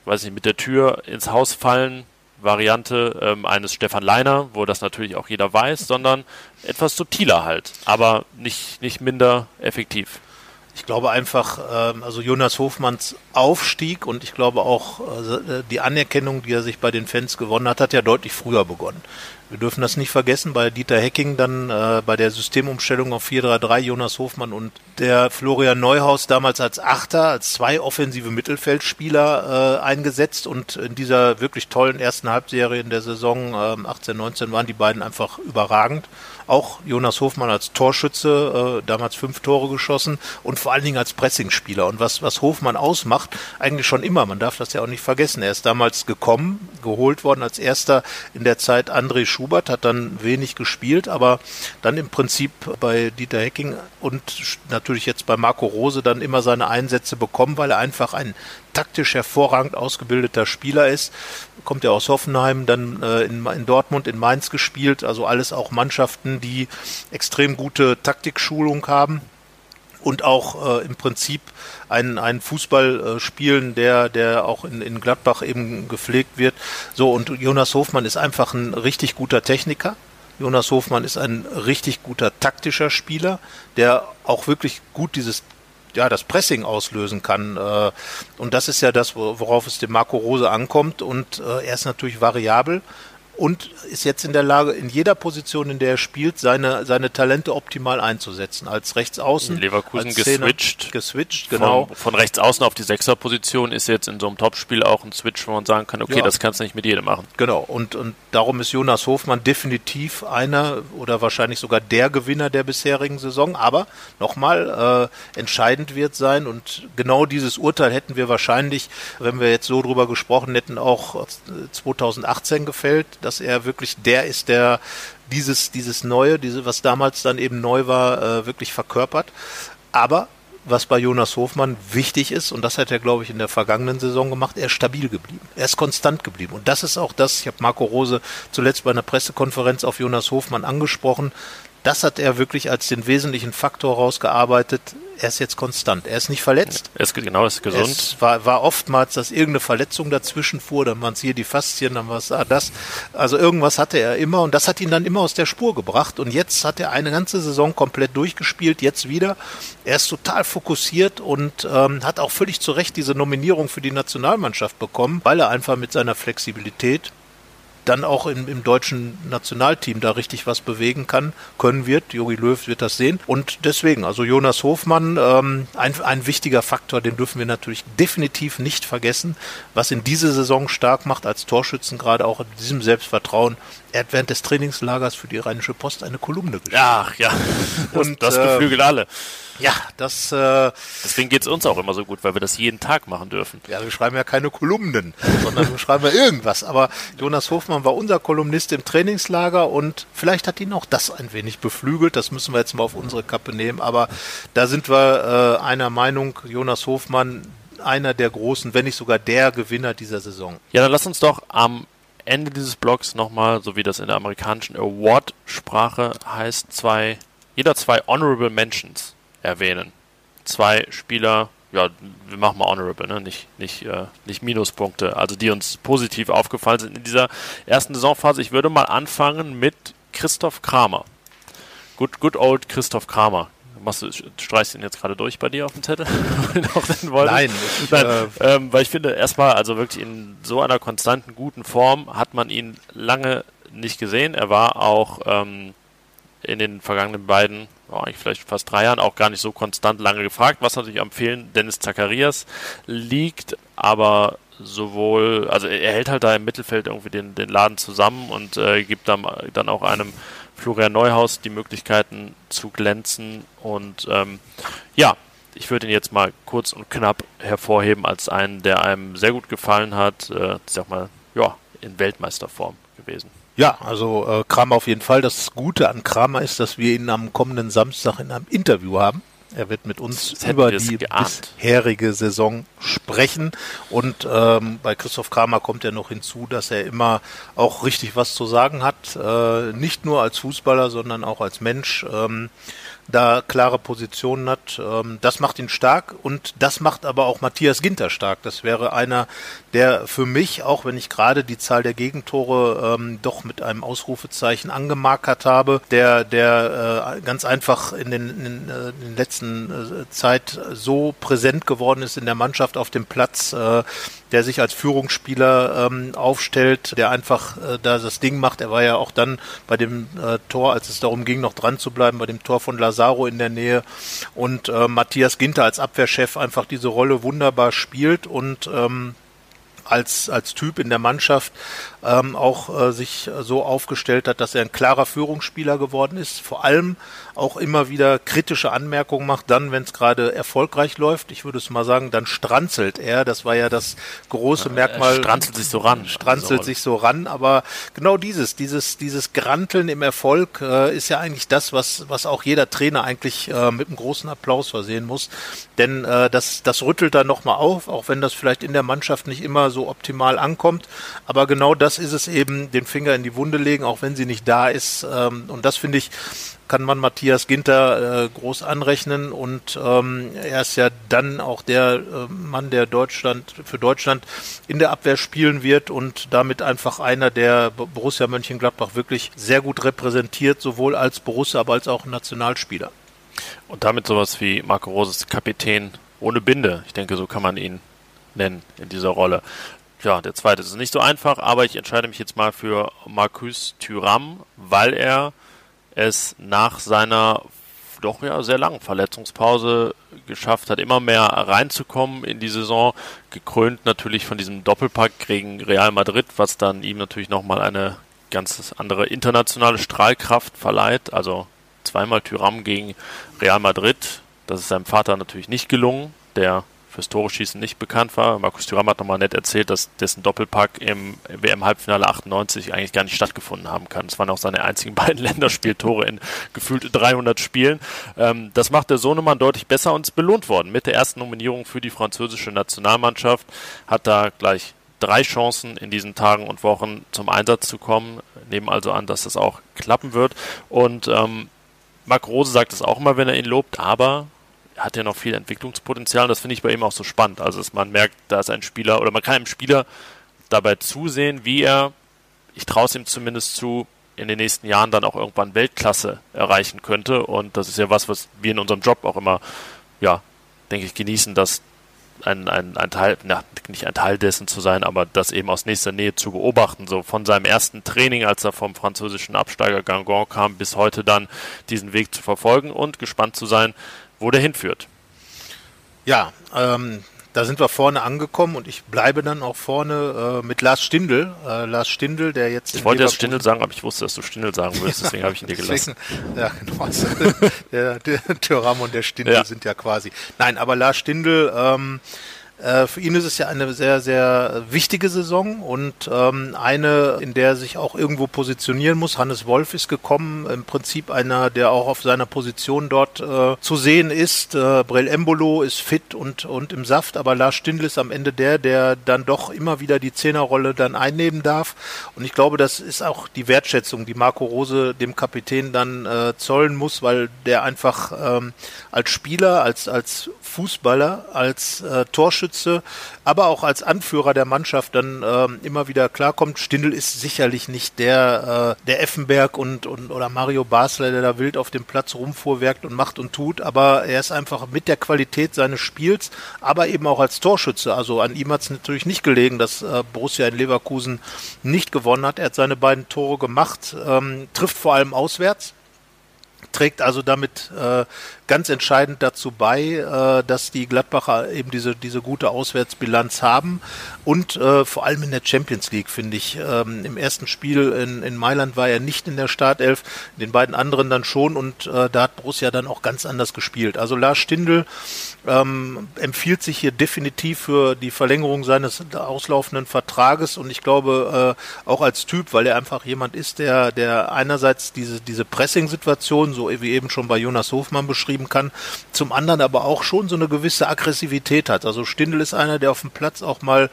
weiß nicht, mit der Tür ins Haus fallen Variante ähm, eines Stefan Leiner, wo das natürlich auch jeder weiß, sondern etwas subtiler halt, aber nicht, nicht minder effektiv. Ich glaube einfach, ähm, also Jonas Hofmanns Aufstieg und ich glaube auch äh, die Anerkennung, die er sich bei den Fans gewonnen hat, hat ja deutlich früher begonnen. Wir dürfen das nicht vergessen, bei Dieter Hecking dann äh, bei der Systemumstellung auf 4-3-3 Jonas Hofmann und der Florian Neuhaus damals als Achter, als zwei offensive Mittelfeldspieler äh, eingesetzt und in dieser wirklich tollen ersten Halbserie in der Saison äh, 18, 19 waren die beiden einfach überragend. Auch Jonas Hofmann als Torschütze, äh, damals fünf Tore geschossen und vor allen Dingen als Pressingspieler. Und was, was Hofmann ausmacht, eigentlich schon immer, man darf das ja auch nicht vergessen. Er ist damals gekommen, geholt worden als erster in der Zeit André Schubert, hat dann wenig gespielt, aber dann im Prinzip bei Dieter Hecking und natürlich jetzt bei Marco Rose dann immer seine Einsätze bekommen, weil er einfach ein taktisch hervorragend ausgebildeter Spieler ist. Kommt er aus Hoffenheim, dann äh, in, in, Dortmund, in Mainz gespielt. Also alles auch Mannschaften, die extrem gute Taktikschulung haben und auch äh, im Prinzip einen, einen Fußball äh, spielen, der, der auch in, in Gladbach eben gepflegt wird. So, und Jonas Hofmann ist einfach ein richtig guter Techniker. Jonas Hofmann ist ein richtig guter taktischer Spieler, der auch wirklich gut dieses ja, das Pressing auslösen kann. Äh, und das ist ja das, worauf es dem Marco Rose ankommt. Und äh, er ist natürlich variabel und ist jetzt in der Lage, in jeder Position, in der er spielt, seine, seine Talente optimal einzusetzen. Als Rechtsaußen. Leverkusen als geswitcht. Geswitcht, genau. Von, von Rechtsaußen auf die Sechserposition ist jetzt in so einem Topspiel auch ein Switch, wo man sagen kann, okay, ja. das kannst du nicht mit jedem machen. Genau. Und, und darum ist Jonas Hofmann definitiv einer oder wahrscheinlich sogar der Gewinner der bisherigen Saison. Aber nochmal, äh, entscheidend wird sein und genau dieses Urteil hätten wir wahrscheinlich, wenn wir jetzt so drüber gesprochen hätten, auch 2018 gefällt dass er wirklich der ist, der dieses, dieses Neue, diese, was damals dann eben neu war, äh, wirklich verkörpert. Aber was bei Jonas Hofmann wichtig ist, und das hat er, glaube ich, in der vergangenen Saison gemacht, er ist stabil geblieben. Er ist konstant geblieben. Und das ist auch das, ich habe Marco Rose zuletzt bei einer Pressekonferenz auf Jonas Hofmann angesprochen, das hat er wirklich als den wesentlichen Faktor rausgearbeitet. Er ist jetzt konstant. Er ist nicht verletzt. Er ist genau, ist gesund. Es war, war oftmals, dass irgendeine Verletzung dazwischen fuhr, dann waren es hier die Faszien, dann war es ah, das. Also irgendwas hatte er immer und das hat ihn dann immer aus der Spur gebracht. Und jetzt hat er eine ganze Saison komplett durchgespielt, jetzt wieder. Er ist total fokussiert und ähm, hat auch völlig zu Recht diese Nominierung für die Nationalmannschaft bekommen, weil er einfach mit seiner Flexibilität dann auch im, im deutschen Nationalteam da richtig was bewegen kann, können wird. Jogi Löw wird das sehen. Und deswegen, also Jonas Hofmann, ähm, ein, ein wichtiger Faktor, den dürfen wir natürlich definitiv nicht vergessen, was in dieser Saison stark macht als Torschützen, gerade auch in diesem Selbstvertrauen. Er hat während des Trainingslagers für die Rheinische Post eine Kolumne geschrieben. Ach ja, *laughs* und das, das äh, beflügelt alle. Ja, das. Äh, Deswegen geht es uns auch immer so gut, weil wir das jeden Tag machen dürfen. Ja, wir schreiben ja keine Kolumnen, sondern wir schreiben ja irgendwas. Aber Jonas Hofmann war unser Kolumnist im Trainingslager und vielleicht hat ihn auch das ein wenig beflügelt. Das müssen wir jetzt mal auf unsere Kappe nehmen. Aber da sind wir äh, einer Meinung, Jonas Hofmann, einer der großen, wenn nicht sogar der Gewinner dieser Saison. Ja, dann lass uns doch am Ende dieses Blogs nochmal, so wie das in der amerikanischen Award-Sprache heißt, zwei, jeder zwei Honorable Mentions erwähnen. Zwei Spieler, ja, wir machen mal Honorable, ne? nicht, nicht, äh, nicht Minuspunkte, also die uns positiv aufgefallen sind in dieser ersten Saisonphase. Ich würde mal anfangen mit Christoph Kramer. Good, good old Christoph Kramer. Machst du, streichst ihn jetzt gerade durch bei dir auf dem Zettel? *laughs* Nein, ich, Nein äh, ähm, weil ich finde, erstmal, also wirklich in so einer konstanten, guten Form hat man ihn lange nicht gesehen. Er war auch ähm, in den vergangenen beiden oh, eigentlich vielleicht fast drei Jahren auch gar nicht so konstant lange gefragt, was natürlich am Fehlen Dennis Zacharias liegt, aber sowohl, also er hält halt da im Mittelfeld irgendwie den, den Laden zusammen und äh, gibt dann, dann auch einem Florian Neuhaus die Möglichkeiten zu glänzen und ähm, ja, ich würde ihn jetzt mal kurz und knapp hervorheben als einen, der einem sehr gut gefallen hat, äh, ich sag mal, ja, in Weltmeisterform gewesen. Ja, also äh, Kramer auf jeden Fall. Das Gute an Kramer ist, dass wir ihn am kommenden Samstag in einem Interview haben. Er wird mit uns über die geahnt. bisherige Saison sprechen. Und ähm, bei Christoph Kramer kommt ja noch hinzu, dass er immer auch richtig was zu sagen hat. Äh, nicht nur als Fußballer, sondern auch als Mensch. Ähm, da klare Positionen hat. Ähm, das macht ihn stark und das macht aber auch Matthias Ginter stark. Das wäre einer, der für mich, auch wenn ich gerade die Zahl der Gegentore ähm, doch mit einem Ausrufezeichen angemarkert habe, der, der äh, ganz einfach in den, in, äh, in den letzten äh, Zeit so präsent geworden ist in der Mannschaft auf dem Platz, äh, der sich als Führungsspieler ähm, aufstellt, der einfach äh, da das Ding macht. Er war ja auch dann bei dem äh, Tor, als es darum ging, noch dran zu bleiben, bei dem Tor von Lazaro in der Nähe und äh, Matthias Ginter als Abwehrchef einfach diese Rolle wunderbar spielt und ähm, als, als Typ in der Mannschaft ähm, auch äh, sich so aufgestellt hat, dass er ein klarer Führungsspieler geworden ist. Vor allem auch immer wieder kritische Anmerkungen macht, dann, wenn es gerade erfolgreich läuft. Ich würde es mal sagen, dann stranzelt er. Das war ja das große ja, Merkmal. Stranzelt sich so ran. Stranzelt also. sich so ran. Aber genau dieses, dieses, dieses Granteln im Erfolg äh, ist ja eigentlich das, was, was auch jeder Trainer eigentlich äh, mit einem großen Applaus versehen muss. Denn äh, das, das rüttelt dann nochmal auf, auch wenn das vielleicht in der Mannschaft nicht immer so optimal ankommt. Aber genau das ist es eben, den Finger in die Wunde legen, auch wenn sie nicht da ist. Ähm, und das finde ich, kann man Matthias Ginter äh, groß anrechnen und ähm, er ist ja dann auch der äh, Mann, der Deutschland für Deutschland in der Abwehr spielen wird und damit einfach einer, der Borussia Mönchengladbach wirklich sehr gut repräsentiert, sowohl als Borussia, aber als auch Nationalspieler. Und damit sowas wie Marco Roses Kapitän ohne Binde. Ich denke, so kann man ihn nennen in dieser Rolle. Ja, der zweite ist nicht so einfach, aber ich entscheide mich jetzt mal für Marcus Thuram, weil er es nach seiner doch ja sehr langen Verletzungspause geschafft hat, immer mehr reinzukommen in die Saison, gekrönt natürlich von diesem Doppelpack gegen Real Madrid, was dann ihm natürlich nochmal eine ganz andere internationale Strahlkraft verleiht. Also zweimal Tyram gegen Real Madrid. Das ist seinem Vater natürlich nicht gelungen, der fürs Tore-Schießen nicht bekannt war. Markus Thuram hat nochmal nett erzählt, dass dessen Doppelpack im WM-Halbfinale 98 eigentlich gar nicht stattgefunden haben kann. Das waren auch seine einzigen *laughs* beiden Länderspieltore in gefühlt 300 Spielen. Ähm, das macht der Sohnemann deutlich besser und ist belohnt worden. Mit der ersten Nominierung für die französische Nationalmannschaft hat er gleich drei Chancen in diesen Tagen und Wochen zum Einsatz zu kommen. Nehmen also an, dass das auch klappen wird. Und ähm, Marc Rose sagt es auch immer, wenn er ihn lobt, aber hat ja noch viel Entwicklungspotenzial. Und das finde ich bei ihm auch so spannend. Also, dass man merkt, da ist ein Spieler oder man kann einem Spieler dabei zusehen, wie er, ich traue es ihm zumindest zu, in den nächsten Jahren dann auch irgendwann Weltklasse erreichen könnte. Und das ist ja was, was wir in unserem Job auch immer, ja, denke ich, genießen, dass ein, ein, ein Teil, na, nicht ein Teil dessen zu sein, aber das eben aus nächster Nähe zu beobachten. So von seinem ersten Training, als er vom französischen Absteiger Gangon kam, bis heute dann diesen Weg zu verfolgen und gespannt zu sein, wo der hinführt. Ja, ähm, da sind wir vorne angekommen und ich bleibe dann auch vorne äh, mit Lars Stindl. Äh, Lars Stindl, der jetzt. Ich wollte jetzt Stindl sagen, aber ich wusste, dass du Stindl sagen würdest, *laughs* deswegen habe ich ihn dir gelassen. *laughs* ja, genau. Also, der, der Thuram und der Stindl ja. sind ja quasi. Nein, aber Lars Stindl, ähm, äh, für ihn ist es ja eine sehr, sehr wichtige Saison und ähm, eine, in der er sich auch irgendwo positionieren muss. Hannes Wolf ist gekommen, im Prinzip einer, der auch auf seiner Position dort äh, zu sehen ist. Äh, Brel Embolo ist fit und, und im Saft, aber Lars Stindl ist am Ende der, der dann doch immer wieder die Zehnerrolle dann einnehmen darf. Und ich glaube, das ist auch die Wertschätzung, die Marco Rose dem Kapitän dann äh, zollen muss, weil der einfach ähm, als Spieler, als, als Fußballer, als äh, Torschütze, aber auch als Anführer der Mannschaft dann äh, immer wieder klarkommt. Stindl ist sicherlich nicht der, äh, der Effenberg und, und oder Mario Basler, der da wild auf dem Platz rumfuhrwerkt und macht und tut, aber er ist einfach mit der Qualität seines Spiels, aber eben auch als Torschütze. Also an ihm hat es natürlich nicht gelegen, dass äh, Borussia in Leverkusen nicht gewonnen hat. Er hat seine beiden Tore gemacht, ähm, trifft vor allem auswärts trägt also damit äh, ganz entscheidend dazu bei, äh, dass die Gladbacher eben diese, diese gute Auswärtsbilanz haben und äh, vor allem in der Champions League, finde ich. Ähm, Im ersten Spiel in, in Mailand war er nicht in der Startelf, in den beiden anderen dann schon und äh, da hat Borussia dann auch ganz anders gespielt. Also Lars Stindl ähm, empfiehlt sich hier definitiv für die Verlängerung seines auslaufenden Vertrages und ich glaube äh, auch als Typ, weil er einfach jemand ist, der, der einerseits diese, diese Pressing-Situation, so wie eben schon bei Jonas Hofmann beschrieben, geben kann. Zum anderen aber auch schon so eine gewisse Aggressivität hat. Also Stindl ist einer, der auf dem Platz auch mal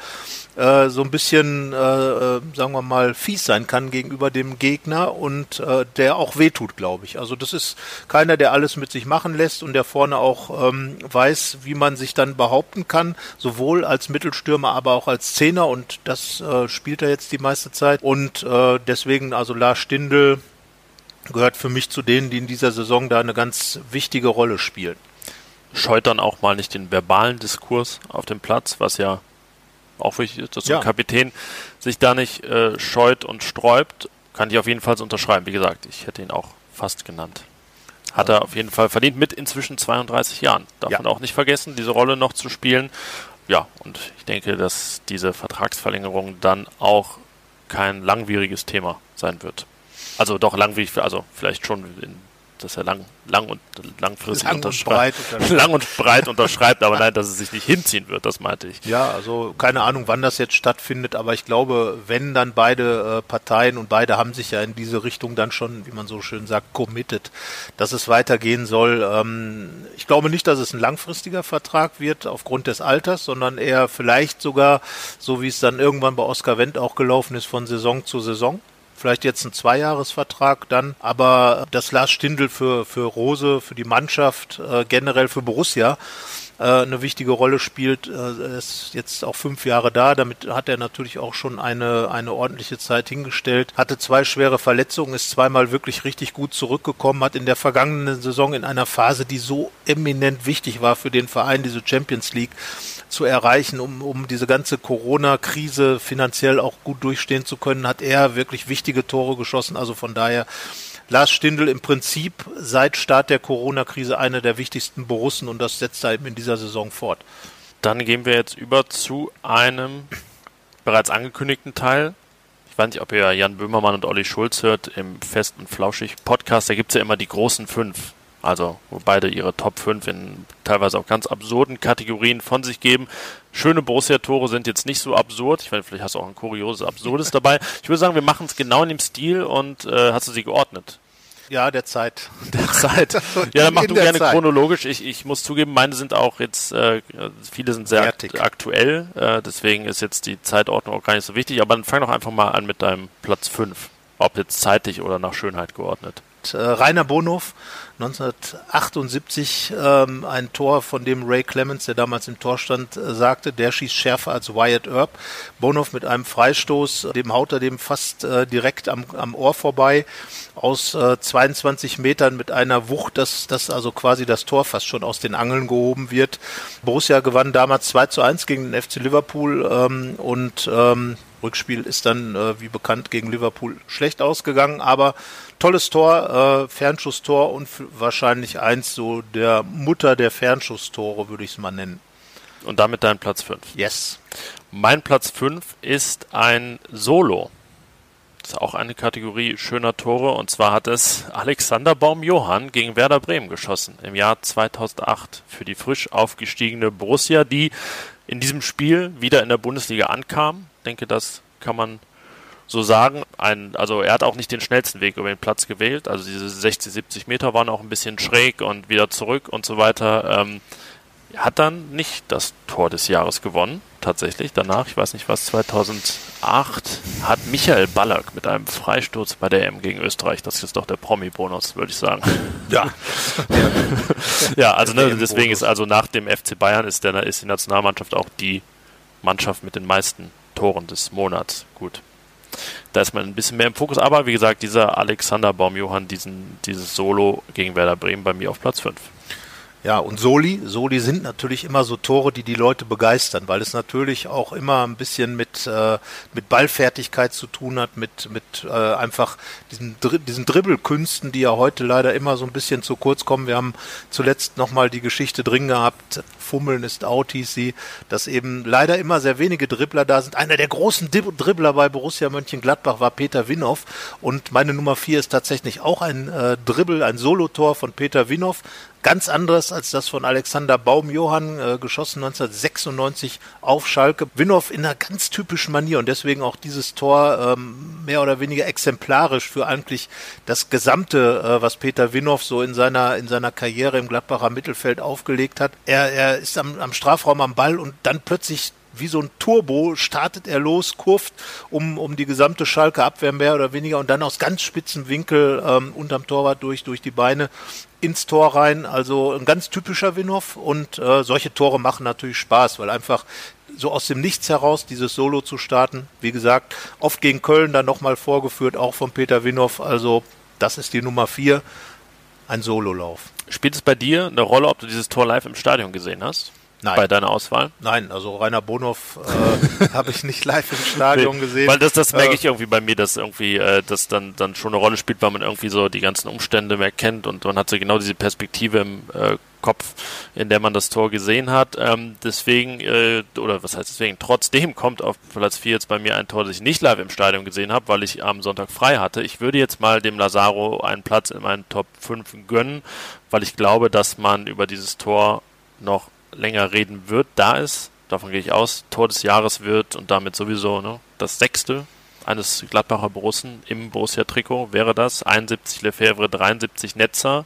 äh, so ein bisschen, äh, äh, sagen wir mal, fies sein kann gegenüber dem Gegner und äh, der auch wehtut, glaube ich. Also das ist keiner, der alles mit sich machen lässt und der vorne auch ähm, weiß, wie man sich dann behaupten kann, sowohl als Mittelstürmer, aber auch als Zehner und das äh, spielt er jetzt die meiste Zeit und äh, deswegen also Lars Stindl gehört für mich zu denen, die in dieser Saison da eine ganz wichtige Rolle spielen. Scheut dann auch mal nicht den verbalen Diskurs auf dem Platz, was ja auch wichtig ist, dass ja. ein Kapitän sich da nicht äh, scheut und sträubt, kann ich auf jeden Fall unterschreiben. Wie gesagt, ich hätte ihn auch fast genannt. Hat er auf jeden Fall verdient mit inzwischen 32 Jahren. Darf ja. man auch nicht vergessen, diese Rolle noch zu spielen. Ja, und ich denke, dass diese Vertragsverlängerung dann auch kein langwieriges Thema sein wird. Also doch langwierig, also vielleicht schon in dass er lang, lang und langfristig lang *laughs* unterschreibt. Und lang und breit unterschreibt, aber nein, dass es sich nicht hinziehen wird, das meinte ich. Ja, also keine Ahnung, wann das jetzt stattfindet, aber ich glaube, wenn dann beide äh, Parteien und beide haben sich ja in diese Richtung dann schon, wie man so schön sagt, committed, dass es weitergehen soll. Ähm, ich glaube nicht, dass es ein langfristiger Vertrag wird aufgrund des Alters, sondern eher vielleicht sogar, so wie es dann irgendwann bei Oskar Wendt auch gelaufen ist, von Saison zu Saison vielleicht jetzt ein Zweijahresvertrag dann, aber dass Lars Stindl für, für Rose, für die Mannschaft, äh, generell für Borussia äh, eine wichtige Rolle spielt, äh, ist jetzt auch fünf Jahre da, damit hat er natürlich auch schon eine, eine ordentliche Zeit hingestellt, hatte zwei schwere Verletzungen, ist zweimal wirklich richtig gut zurückgekommen, hat in der vergangenen Saison in einer Phase, die so eminent wichtig war für den Verein, diese Champions League, zu erreichen, um, um diese ganze Corona-Krise finanziell auch gut durchstehen zu können, hat er wirklich wichtige Tore geschossen. Also von daher Lars Stindl im Prinzip seit Start der Corona-Krise einer der wichtigsten Borussen und das setzt er eben in dieser Saison fort. Dann gehen wir jetzt über zu einem bereits angekündigten Teil. Ich weiß nicht, ob ihr Jan Böhmermann und Olli Schulz hört im Fest und Flauschig Podcast. Da gibt es ja immer die großen fünf. Also, wo beide ihre Top 5 in teilweise auch ganz absurden Kategorien von sich geben. Schöne Borussia-Tore sind jetzt nicht so absurd. Ich meine, vielleicht hast du auch ein kurioses, absurdes *laughs* dabei. Ich würde sagen, wir machen es genau in dem Stil und äh, hast du sie geordnet? Ja, der Zeit. *laughs* Der Zeit. *laughs* Ja, dann mach du gerne Zeit. chronologisch. Ich, ich muss zugeben, meine sind auch jetzt, äh, viele sind sehr akt aktuell, äh, deswegen ist jetzt die Zeitordnung auch gar nicht so wichtig. Aber dann fang doch einfach mal an mit deinem Platz 5. Ob jetzt zeitlich oder nach Schönheit geordnet. Äh, Rainer Bonhoff 1978 ähm, ein Tor, von dem Ray Clemens, der damals im Tor stand, äh, sagte, der schießt schärfer als Wyatt Earp. Bonhoff mit einem Freistoß, dem haut er dem fast äh, direkt am, am Ohr vorbei, aus äh, 22 Metern mit einer Wucht, dass, dass also quasi das Tor fast schon aus den Angeln gehoben wird. Borussia gewann damals 2 zu 1 gegen den FC Liverpool ähm, und ähm, Rückspiel ist dann, äh, wie bekannt, gegen Liverpool schlecht ausgegangen, aber tolles Tor, äh, Fernschusstor und wahrscheinlich eins so der Mutter der Fernschusstore, würde ich es mal nennen. Und damit dein Platz 5. Yes. Mein Platz 5 ist ein Solo. Das ist auch eine Kategorie schöner Tore und zwar hat es Alexander Baum-Johann gegen Werder Bremen geschossen im Jahr 2008 für die frisch aufgestiegene Borussia, die in diesem Spiel wieder in der Bundesliga ankam. Ich denke, das kann man so sagen. Ein, also er hat auch nicht den schnellsten Weg über den Platz gewählt. Also diese 60, 70 Meter waren auch ein bisschen schräg und wieder zurück und so weiter. Ähm, er hat dann nicht das Tor des Jahres gewonnen, tatsächlich. Danach, ich weiß nicht was, 2008 hat Michael Ballack mit einem Freistoß bei der EM gegen Österreich, das ist doch der Promi-Bonus, würde ich sagen. Ja. *laughs* ja, also ne, deswegen ist also nach dem FC Bayern ist, der, ist die Nationalmannschaft auch die Mannschaft mit den meisten Toren des Monats. Gut. Da ist man ein bisschen mehr im Fokus, aber wie gesagt, dieser Alexander Baumjohann, diesen, dieses Solo gegen Werder Bremen bei mir auf Platz 5. Ja, und Soli, Soli sind natürlich immer so Tore, die die Leute begeistern, weil es natürlich auch immer ein bisschen mit, äh, mit Ballfertigkeit zu tun hat, mit, mit äh, einfach diesen, diesen Dribbelkünsten, die ja heute leider immer so ein bisschen zu kurz kommen. Wir haben zuletzt nochmal die Geschichte drin gehabt, Fummeln ist out, hieß sie, dass eben leider immer sehr wenige Dribbler da sind. Einer der großen Dribbler bei Borussia Mönchengladbach war Peter Winhoff und meine Nummer vier ist tatsächlich auch ein äh, Dribbel, ein Solotor von Peter Winhoff ganz anderes als das von Alexander Baum-Johann, äh, geschossen 1996 auf Schalke. Winhoff in einer ganz typischen Manier und deswegen auch dieses Tor ähm, mehr oder weniger exemplarisch für eigentlich das Gesamte, äh, was Peter Winhoff so in seiner, in seiner Karriere im Gladbacher Mittelfeld aufgelegt hat. Er, er ist am, am Strafraum am Ball und dann plötzlich wie so ein Turbo startet er los, kurft um, um die gesamte Schalke Abwehr mehr oder weniger und dann aus ganz spitzen Winkel ähm, unterm Torwart durch, durch die Beine ins Tor rein. Also ein ganz typischer Winhoff und äh, solche Tore machen natürlich Spaß, weil einfach so aus dem Nichts heraus dieses Solo zu starten. Wie gesagt, oft gegen Köln dann nochmal vorgeführt, auch von Peter Winhoff. Also das ist die Nummer vier, ein Sololauf. Spielt es bei dir eine Rolle, ob du dieses Tor live im Stadion gesehen hast? Nein. Bei deiner Auswahl? Nein, also Rainer Bonhoff äh, *laughs* habe ich nicht live im Stadion nee, gesehen. Weil das, das merke äh, ich irgendwie bei mir, dass irgendwie äh, das dann, dann schon eine Rolle spielt, weil man irgendwie so die ganzen Umstände mehr kennt und man hat so genau diese Perspektive im äh, Kopf, in der man das Tor gesehen hat. Ähm, deswegen, äh, oder was heißt deswegen, trotzdem kommt auf Platz 4 jetzt bei mir ein Tor, das ich nicht live im Stadion gesehen habe, weil ich am Sonntag frei hatte. Ich würde jetzt mal dem Lazaro einen Platz in meinen Top 5 gönnen, weil ich glaube, dass man über dieses Tor noch länger reden wird, da ist, davon gehe ich aus, Tor des Jahres wird und damit sowieso ne, das sechste eines Gladbacher Borussen im Borussia-Trikot wäre das. 71 Lefebvre, 73 Netzer,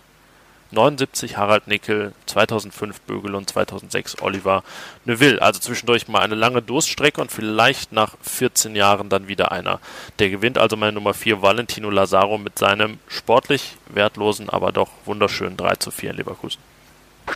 79 Harald Nickel, 2005 Bögel und 2006 Oliver Neuville. Also zwischendurch mal eine lange Durststrecke und vielleicht nach 14 Jahren dann wieder einer. Der gewinnt also meine Nummer 4 Valentino Lazaro mit seinem sportlich wertlosen, aber doch wunderschönen 3 zu 4 in Leverkusen.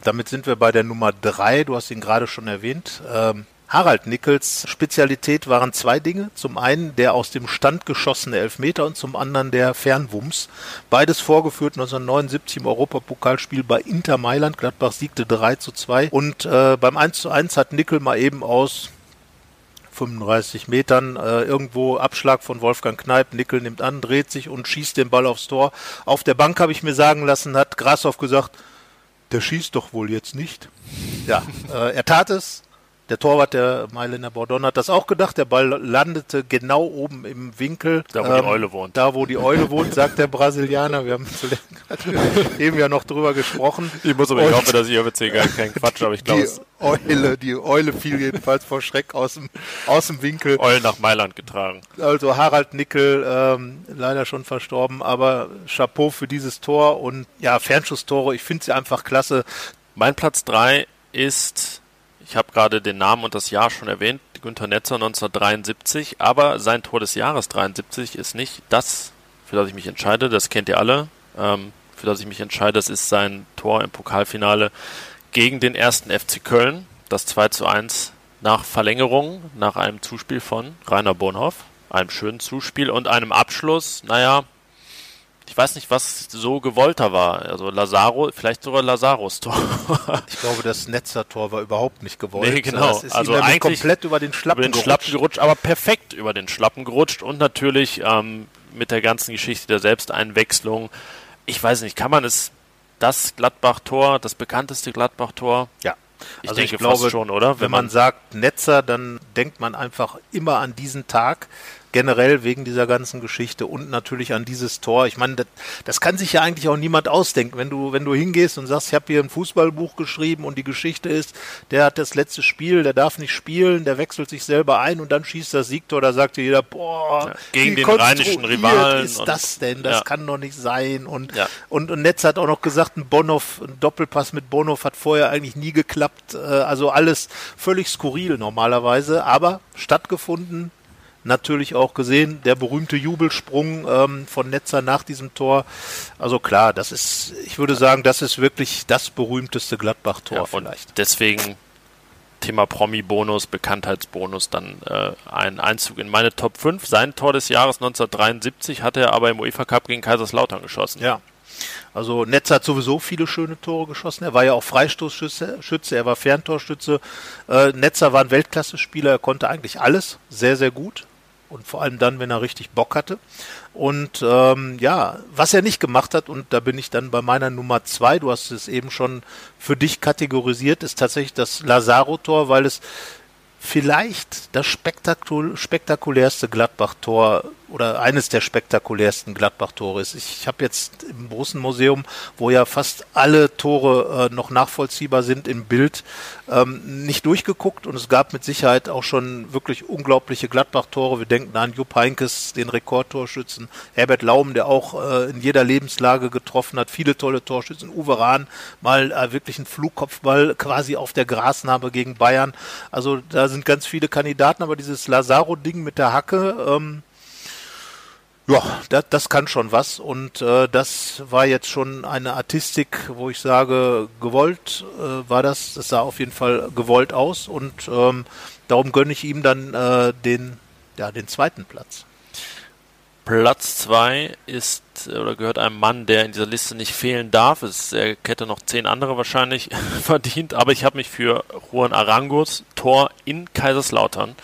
Damit sind wir bei der Nummer drei. Du hast ihn gerade schon erwähnt. Ähm, Harald Nickels Spezialität waren zwei Dinge. Zum einen der aus dem Stand geschossene Elfmeter und zum anderen der Fernwumms. Beides vorgeführt 1979 im Europapokalspiel bei Inter Mailand. Gladbach siegte 3 zu 2. Und äh, beim 1 zu 1 hat Nickel mal eben aus 35 Metern äh, irgendwo Abschlag von Wolfgang Kneip. Nickel nimmt an, dreht sich und schießt den Ball aufs Tor. Auf der Bank habe ich mir sagen lassen, hat Grashoff gesagt, der schießt doch wohl jetzt nicht. Ja, äh, er tat es. Der Torwart der Mailänder Bordon hat das auch gedacht. Der Ball landete genau oben im Winkel. Da, wo ähm, die Eule wohnt. Da, wo die Eule wohnt, sagt der Brasilianer. Wir haben *laughs* eben ja noch drüber gesprochen. Ich muss aber, ich hoffe, dass ich erzähle gar keinen Quatsch, aber ich glaube, die Eule, die Eule fiel jedenfalls vor Schreck aus dem, aus dem Winkel. Eulen nach Mailand getragen. Also Harald Nickel, ähm, leider schon verstorben, aber Chapeau für dieses Tor und ja, Fernschusstore, ich finde sie einfach klasse. Mein Platz drei ist ich habe gerade den Namen und das Jahr schon erwähnt, Günter Netzer 1973, aber sein Tor des Jahres 73 ist nicht das, für das ich mich entscheide, das kennt ihr alle, ähm, für das ich mich entscheide, das ist sein Tor im Pokalfinale gegen den ersten FC Köln, das 2 zu 1 nach Verlängerung, nach einem Zuspiel von Rainer Bonhoff, einem schönen Zuspiel und einem Abschluss, naja, ich weiß nicht, was so gewollter war. Also Lazaro, vielleicht sogar Lazaros Tor. ich glaube, das Netzer Tor war überhaupt nicht gewollt. Nee, genau. Also eigentlich komplett über den Schlappen, über den Schlappen gerutscht. aber perfekt über den Schlappen gerutscht und natürlich ähm, mit der ganzen Geschichte der Selbsteinwechslung. Ich weiß nicht, kann man es das Gladbach-Tor, das bekannteste Gladbach-Tor? Ja. Ich also denke ich glaube, schon, oder? Wenn, wenn man, man sagt Netzer, dann denkt man einfach immer an diesen Tag generell wegen dieser ganzen Geschichte und natürlich an dieses Tor. Ich meine, das, das, kann sich ja eigentlich auch niemand ausdenken. Wenn du, wenn du hingehst und sagst, ich habe hier ein Fußballbuch geschrieben und die Geschichte ist, der hat das letzte Spiel, der darf nicht spielen, der wechselt sich selber ein und dann schießt das Siegtor, da sagt dir jeder, boah, ja, gegen den rheinischen Rivalen. ist das denn? Das ja. kann doch nicht sein. Und, ja. und, und Netz hat auch noch gesagt, ein Bonhoff, ein Doppelpass mit Bonhoff hat vorher eigentlich nie geklappt. Äh, also alles völlig skurril normalerweise, aber stattgefunden, natürlich auch gesehen. Der berühmte Jubelsprung ähm, von Netzer nach diesem Tor. Also klar, das ist, ich würde sagen, das ist wirklich das berühmteste Gladbach-Tor ja, vielleicht. Deswegen Thema Promi-Bonus, Bekanntheitsbonus, dann äh, ein Einzug in meine Top 5. Sein Tor des Jahres 1973 hat er aber im UEFA Cup gegen Kaiserslautern geschossen. Ja. Also Netz hat sowieso viele schöne Tore geschossen. Er war ja auch Freistoßschütze, Schütze, er war Ferntorschütze. Äh, Netzer war ein Weltklasse-Spieler, er konnte eigentlich alles sehr, sehr gut und vor allem dann, wenn er richtig Bock hatte. Und ähm, ja, was er nicht gemacht hat, und da bin ich dann bei meiner Nummer zwei, du hast es eben schon für dich kategorisiert, ist tatsächlich das Lazaro-Tor, weil es vielleicht das spektakul spektakulärste Gladbach-Tor oder eines der spektakulärsten Gladbach-Tore ist. Ich, habe jetzt im Borussen-Museum, wo ja fast alle Tore äh, noch nachvollziehbar sind im Bild, ähm, nicht durchgeguckt und es gab mit Sicherheit auch schon wirklich unglaubliche Gladbach-Tore. Wir denken an Jupp Heinkes, den Rekordtorschützen, Herbert Laum, der auch äh, in jeder Lebenslage getroffen hat, viele tolle Torschützen, Uwe Rahn, mal äh, wirklich ein Flugkopfball quasi auf der Grasnarbe gegen Bayern. Also da sind ganz viele Kandidaten, aber dieses Lazaro-Ding mit der Hacke, ähm, ja, das, das kann schon was und äh, das war jetzt schon eine Artistik, wo ich sage, gewollt äh, war das. Das sah auf jeden Fall gewollt aus und ähm, darum gönne ich ihm dann äh, den, ja, den zweiten Platz. Platz 2 ist oder gehört einem Mann, der in dieser Liste nicht fehlen darf. Es er hätte noch zehn andere wahrscheinlich *laughs* verdient, aber ich habe mich für Juan Arangos Tor in Kaiserslautern.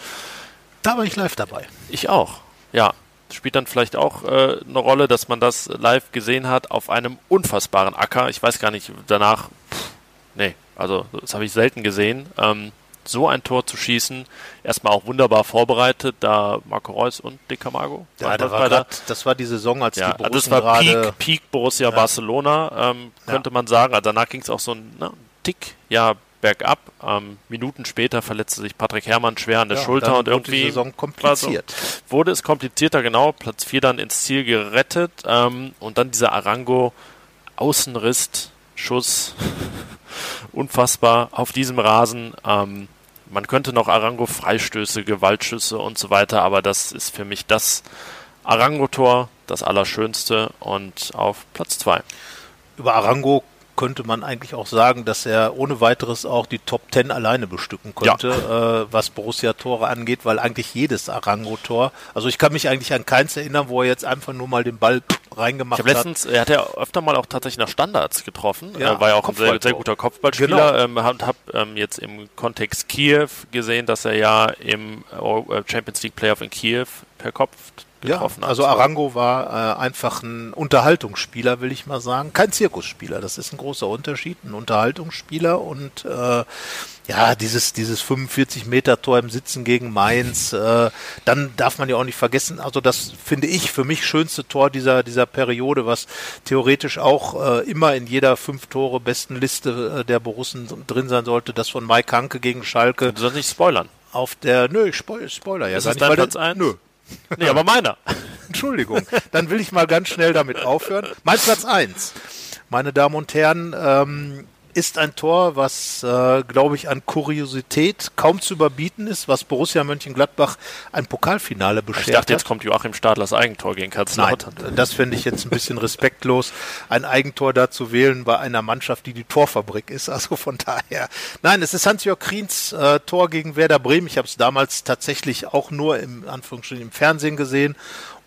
Da war ich live dabei. Ich auch. Ja, spielt dann vielleicht auch äh, eine Rolle, dass man das live gesehen hat auf einem unfassbaren Acker. Ich weiß gar nicht, danach, pff, nee, also das habe ich selten gesehen. Ähm, so ein Tor zu schießen, erstmal auch wunderbar vorbereitet, da Marco Reus und De Camargo. Ja, da war grad, das war die Saison, als ja, die Borussen also das war Peak, Peak Borussia ja. Barcelona, ähm, könnte ja. man sagen. Also danach ging es auch so ein ne, Tick, ja, bergab. Ähm, Minuten später verletzte sich Patrick Herrmann schwer an der ja, Schulter und irgendwie kompliziert. So, wurde es komplizierter, genau. Platz 4 dann ins Ziel gerettet ähm, und dann dieser Arango Außenriss, Schuss, *laughs* unfassbar auf diesem Rasen. Ähm, man könnte noch Arango Freistöße, Gewaltschüsse und so weiter, aber das ist für mich das Arango-Tor, das Allerschönste und auf Platz 2. Über Arango könnte man eigentlich auch sagen, dass er ohne weiteres auch die Top Ten alleine bestücken könnte, ja. äh, was Borussia-Tore angeht, weil eigentlich jedes Arango-Tor, also ich kann mich eigentlich an keins erinnern, wo er jetzt einfach nur mal den Ball reingemacht ich hab letztens, hat. Er hat ja öfter mal auch tatsächlich nach Standards getroffen, ja, er war ja auch ein sehr, sehr guter Kopfballspieler, genau. ähm, habe hab, ähm, jetzt im Kontext Kiew gesehen, dass er ja im äh, Champions League Playoff in Kiew per Kopf getroffen ja, Also Arango war äh, einfach ein Unterhaltungsspieler, will ich mal sagen. Kein Zirkusspieler, das ist ein großer Unterschied. Ein Unterhaltungsspieler und äh, ja, dieses, dieses 45 Meter Tor im Sitzen gegen Mainz, äh, dann darf man ja auch nicht vergessen, also das finde ich für mich schönste Tor dieser, dieser Periode, was theoretisch auch äh, immer in jeder fünf Tore besten Liste äh, der Borussen drin sein sollte, das von Mike Hanke gegen Schalke. Du sollst nicht spoilern. Auf der, nö, ich spoiler ja ist gar nicht. Platz 1? Nö, *laughs* Nee, aber meiner. *laughs* Entschuldigung. Dann will ich mal ganz schnell damit aufhören. Mein Platz 1. Meine Damen und Herren, ähm, ist ein Tor, was, äh, glaube ich, an Kuriosität kaum zu überbieten ist, was Borussia Mönchengladbach ein Pokalfinale beschert Ich dachte, jetzt kommt Joachim Stadlers Eigentor gegen Kaiserslautern. Nein, das fände ich jetzt ein bisschen respektlos, ein Eigentor da zu wählen bei einer Mannschaft, die die Torfabrik ist. Also von daher. Nein, es ist Hans-Jörg Kriens äh, Tor gegen Werder Bremen. Ich habe es damals tatsächlich auch nur im Anführungsstrichen im Fernsehen gesehen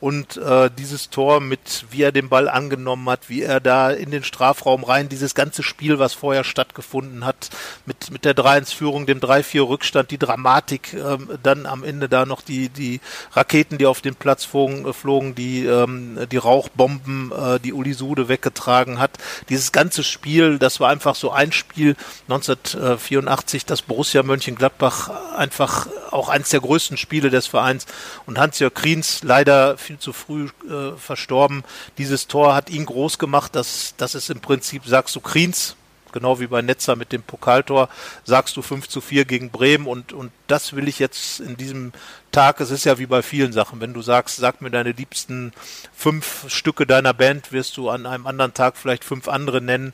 und äh, dieses Tor mit, wie er den Ball angenommen hat, wie er da in den Strafraum rein, dieses ganze Spiel, was vorher stattgefunden hat, mit, mit der 3-1-Führung, dem 3-4-Rückstand, die Dramatik, ähm, dann am Ende da noch die, die Raketen, die auf den Platz flogen, äh, flogen die, ähm, die Rauchbomben, äh, die Uli Sude weggetragen hat. Dieses ganze Spiel, das war einfach so ein Spiel 1984, das Borussia Mönchengladbach einfach auch eines der größten Spiele des Vereins und Hans-Jörg Kriens leider viel zu früh äh, verstorben. Dieses Tor hat ihn groß gemacht, dass das ist im Prinzip, sagst du, Kriens, genau wie bei Netzer mit dem Pokaltor, sagst du 5 zu 4 gegen Bremen und, und das will ich jetzt in diesem Tag, es ist ja wie bei vielen Sachen, wenn du sagst, sag mir deine liebsten fünf Stücke deiner Band, wirst du an einem anderen Tag vielleicht fünf andere nennen.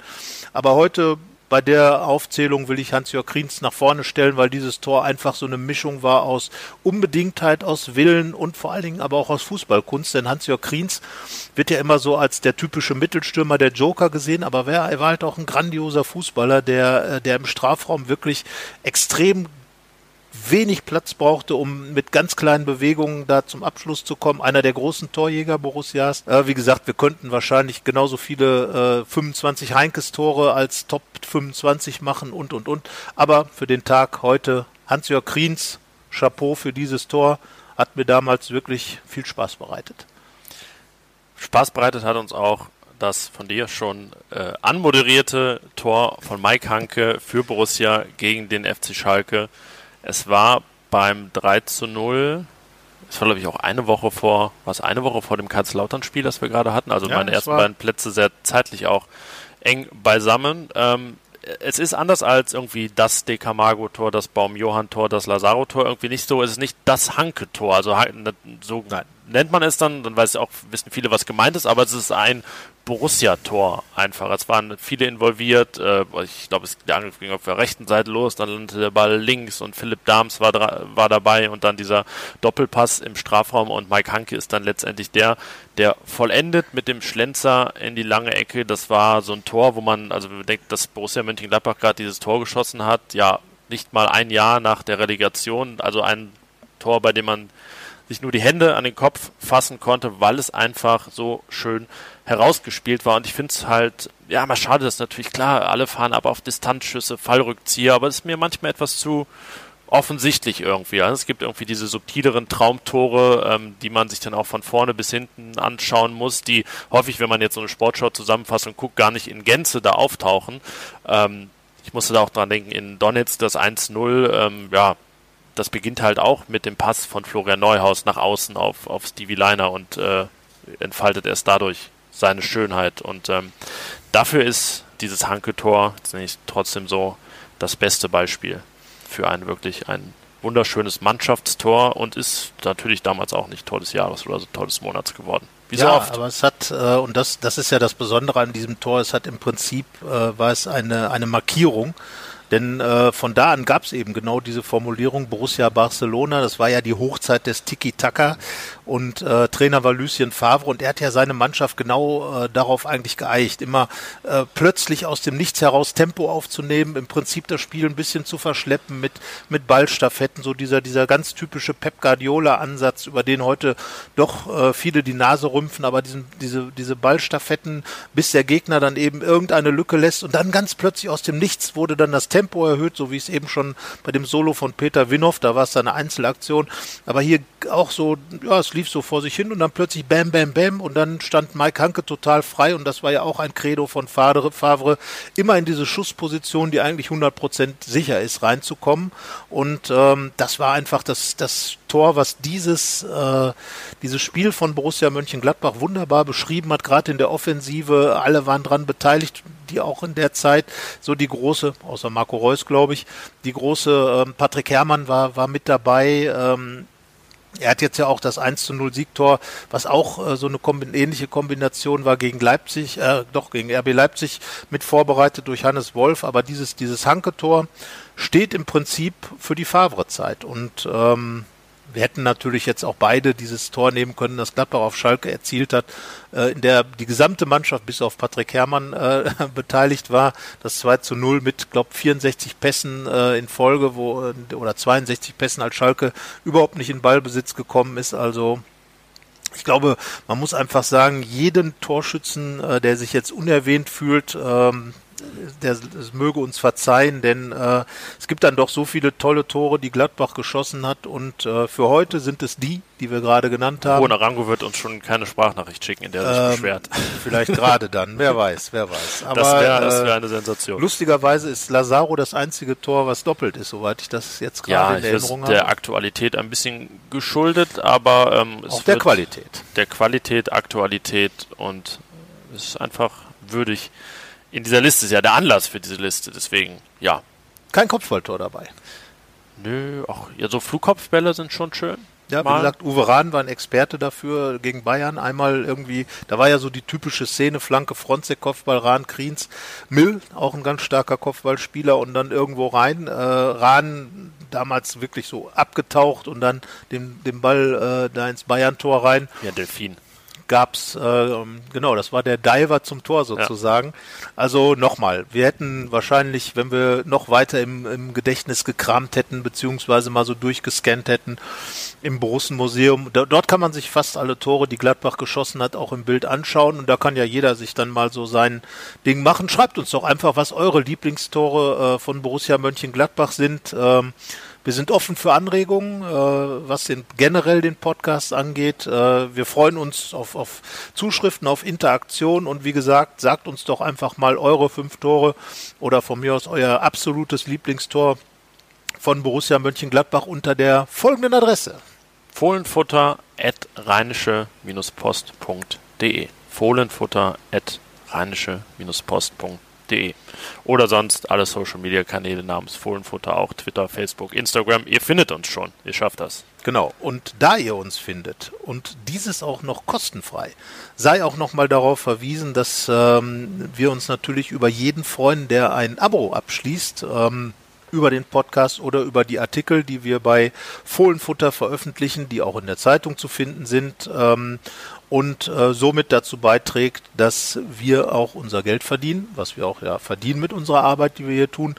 Aber heute bei der Aufzählung will ich Hans-Jörg Kriens nach vorne stellen, weil dieses Tor einfach so eine Mischung war aus Unbedingtheit, aus Willen und vor allen Dingen aber auch aus Fußballkunst. Denn Hans-Jörg Kriens wird ja immer so als der typische Mittelstürmer, der Joker gesehen, aber er war halt auch ein grandioser Fußballer, der, äh, der im Strafraum wirklich extrem wenig Platz brauchte, um mit ganz kleinen Bewegungen da zum Abschluss zu kommen. Einer der großen Torjäger Borussias. Äh, wie gesagt, wir könnten wahrscheinlich genauso viele äh, 25 Heinkes-Tore als Top 25 machen und, und, und. Aber für den Tag heute Hans-Jörg Kriens, Chapeau für dieses Tor, hat mir damals wirklich viel Spaß bereitet. Spaß bereitet hat uns auch das von dir schon äh, anmoderierte Tor von Mike Hanke für Borussia gegen den FC Schalke. Es war beim 3 zu 0 es war glaube ich auch eine Woche vor, was eine Woche vor dem Kaiserslautern-Spiel, das wir gerade hatten. Also Ja, meine ersten beiden Plätze sehr zeitlich auch eng beisammen. Ähm, es ist anders als irgendwie das De Camargo-Tor, das Baum-Johann-Tor, das Lazaro-Tor. Irgendwie nicht so, es ist nicht das Hanke-Tor. Also Han- so Nein. Nennt man es dann, dann weiß auch, wissen viele, was gemeint ist, aber es ist ein Borussia-Tor einfach. Es waren viele involviert. Äh, ich glaube, der Angriff ging auf der rechten Seite los, dann landete der Ball links und Philipp Dahms war, war dabei und dann dieser Doppelpass im Strafraum und Mike Hanke ist dann letztendlich der, der vollendet mit dem Schlenzer in die lange Ecke. Das war so ein Tor, wo man, also wenn man denkt, dass Borussia Mönchengladbach gerade dieses Tor geschossen hat, ja, nicht mal ein Jahr nach der Relegation, also ein Tor, bei dem man sich nur die Hände an den Kopf fassen konnte, weil es einfach so schön herausgespielt war. Und ich finde es halt, ja, mal schade, das ist natürlich klar, alle fahren aber auf Distanzschüsse, Fallrückzieher, aber es ist mir manchmal etwas zu offensichtlich irgendwie. Also es gibt irgendwie diese subtileren Traumtore, ähm, die man sich dann auch von vorne bis hinten anschauen muss, die häufig, wenn man jetzt so eine Sportschau-Zusammenfassung guckt, gar nicht in Gänze da auftauchen. Ähm, ich musste da auch dran denken, in Donetsk das 1-0, ähm, ja, das beginnt halt auch mit dem Pass von Florian Neuhaus nach außen auf, auf Stevie Leiner und äh, entfaltet erst dadurch seine Schönheit. Und ähm, dafür ist dieses Hanke-Tor jetzt nicht trotzdem so das beste Beispiel für ein wirklich ein wunderschönes Mannschaftstor und ist natürlich damals auch nicht Tor des Jahres oder so Tor des Monats geworden. Wie so ja, oft. aber es hat, äh, und das, das ist ja das Besondere an diesem Tor, es hat im Prinzip, äh, war es eine, eine Markierung, denn äh, von da an gab es eben genau diese Formulierung Borussia Barcelona, das war ja die Hochzeit des Tiki-Taka. Und äh, Trainer war Lucien Favre und er hat ja seine Mannschaft genau äh, darauf eigentlich geeicht, immer äh, plötzlich aus dem Nichts heraus Tempo aufzunehmen, im Prinzip das Spiel ein bisschen zu verschleppen mit, mit Ballstaffetten, so dieser, dieser ganz typische Pep Guardiola-Ansatz, über den heute doch äh, viele die Nase rümpfen, aber diesen, diese, diese Ballstaffetten, bis der Gegner dann eben irgendeine Lücke lässt und dann ganz plötzlich aus dem Nichts wurde dann das Tempo erhöht, so wie es eben schon bei dem Solo von Peter Winhoff, da war es dann eine Einzelaktion, aber hier auch so, ja, es lief so vor sich hin und dann plötzlich bam, bam, bam und dann stand Mike Hanke total frei und das war ja auch ein Credo von Favre, Favre immer in diese Schussposition, die eigentlich 100% sicher ist, reinzukommen. Und ähm, das war einfach das, das Tor, was dieses, äh, dieses Spiel von Borussia Mönchengladbach wunderbar beschrieben hat, gerade in der Offensive, alle waren dran beteiligt, die auch in der Zeit so die große, außer Marco Reus, glaube ich, die große ähm, Patrick Herrmann war, war mit dabei, ähm, er hat jetzt ja auch das 1 zu 0 Siegtor, was auch äh, so eine kombi ähnliche Kombination war gegen Leipzig, äh, doch gegen RB Leipzig mit vorbereitet durch Hannes Wolf, aber dieses, dieses Hanke-Tor steht im Prinzip für die Favre-Zeit. Und ähm, wir hätten natürlich jetzt auch beide dieses Tor nehmen können, das Gladbach auf Schalke erzielt hat, äh, in der die gesamte Mannschaft bis auf Patrick Herrmann äh, *laughs* beteiligt war. Das 2 zu 0 mit, glaube 64 Pässen äh, in Folge, wo äh, oder 62 Pässen als Schalke überhaupt nicht in Ballbesitz gekommen ist. Also ich glaube, man muss einfach sagen, jeden Torschützen, äh, der sich jetzt unerwähnt fühlt, ähm, der es möge uns verzeihen, denn äh, es gibt dann doch so viele tolle Tore, die Gladbach geschossen hat und äh, für heute sind es die, die wir gerade genannt haben. Rona Rango wird uns schon keine Sprachnachricht schicken, in der er sich Ähm, beschwert. *laughs* Vielleicht gerade dann, wer *laughs* weiß, wer weiß. Aber Das wäre äh, wär eine Sensation. lustigerweise ist Lazaro das einzige Tor, was doppelt ist, soweit ich das jetzt ja, gerade in ich ist Erinnerung der habe. Aktualität ein bisschen geschuldet, aber ähm, Auch der Qualität. der Qualität, Aktualität und es ist einfach würdig in dieser Liste. Ist ja der Anlass für diese Liste, deswegen ja. Kein Kopfballtor dabei. Nö, auch ja, so Flugkopfbälle sind schon schön. Ja, wie gesagt, Uwe Rahn war ein Experte dafür gegen Bayern. Einmal irgendwie, da war ja so die typische Szene, Flanke, Fronzek, Kopfball, Rahn, Kriens, Mill, auch ein ganz starker Kopfballspieler und dann irgendwo rein. Äh, Rahn damals wirklich so abgetaucht und dann den, den Ball äh, da ins Bayern-Tor rein. Ja, Delfin. Gab's äh, genau, das war der Diver zum Tor sozusagen. Also nochmal, wir hätten wahrscheinlich, wenn wir noch weiter im, im Gedächtnis gekramt hätten, beziehungsweise mal so durchgescannt hätten im Borussenmuseum, dort kann man sich fast alle Tore, die Gladbach geschossen hat, auch im Bild anschauen und da kann ja jeder sich dann mal so sein Ding machen. Schreibt uns doch einfach, was eure Lieblingstore äh, von Borussia Mönchengladbach sind. Ähm, wir sind offen für Anregungen, äh, was den, generell den Podcast angeht. Äh, wir freuen uns auf, auf Zuschriften, auf Interaktion und wie gesagt, sagt uns doch einfach mal eure fünf Tore oder von mir aus euer absolutes Lieblingstor von Borussia Mönchengladbach unter der folgenden Adresse. Fohlenfutter at rheinische-post.de. Fohlenfutter at rheinische-post.de. Oder sonst alle Social Media Kanäle namens Fohlenfutter, auch Twitter, Facebook, Instagram. Ihr findet uns schon. Ihr schafft das. Genau. Und da ihr uns findet und dieses auch noch kostenfrei, sei auch noch mal darauf verwiesen, dass ähm, wir uns natürlich über jeden freuen, der ein Abo abschließt. Ähm, über den Podcast oder über die Artikel, die wir bei Fohlenfutter veröffentlichen, die auch in der Zeitung zu finden sind ähm, und äh, somit dazu beiträgt, dass wir auch unser Geld verdienen, was wir auch ja verdienen mit unserer Arbeit, die wir hier tun.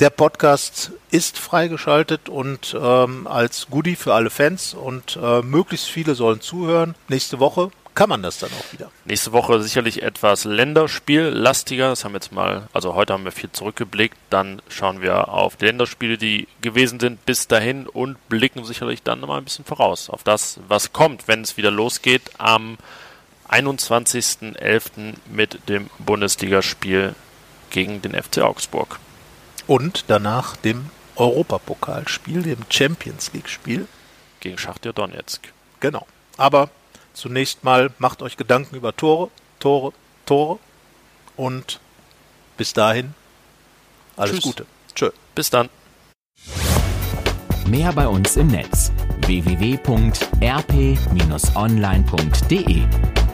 Der Podcast ist freigeschaltet und ähm, als Goodie für alle Fans und äh, möglichst viele sollen zuhören. Nächste Woche kann man das dann auch wieder. Nächste Woche sicherlich etwas Länderspiel-lastiger. Das haben wir jetzt mal, also heute haben wir viel zurückgeblickt. Dann schauen wir auf die Länderspiele, die gewesen sind bis dahin und blicken sicherlich dann mal ein bisschen voraus auf das, was kommt, wenn es wieder losgeht am 21.11. mit dem Bundesligaspiel gegen den FC Augsburg. Und danach dem Europapokalspiel, dem Champions League-Spiel. Gegen Schachtja Donetsk. Genau. Aber Zunächst mal macht euch Gedanken über Tore, Tore, Tore und bis dahin alles Tschüss. Gute. Tschö. Bis dann. Mehr bei uns im Netz www.rp-online.de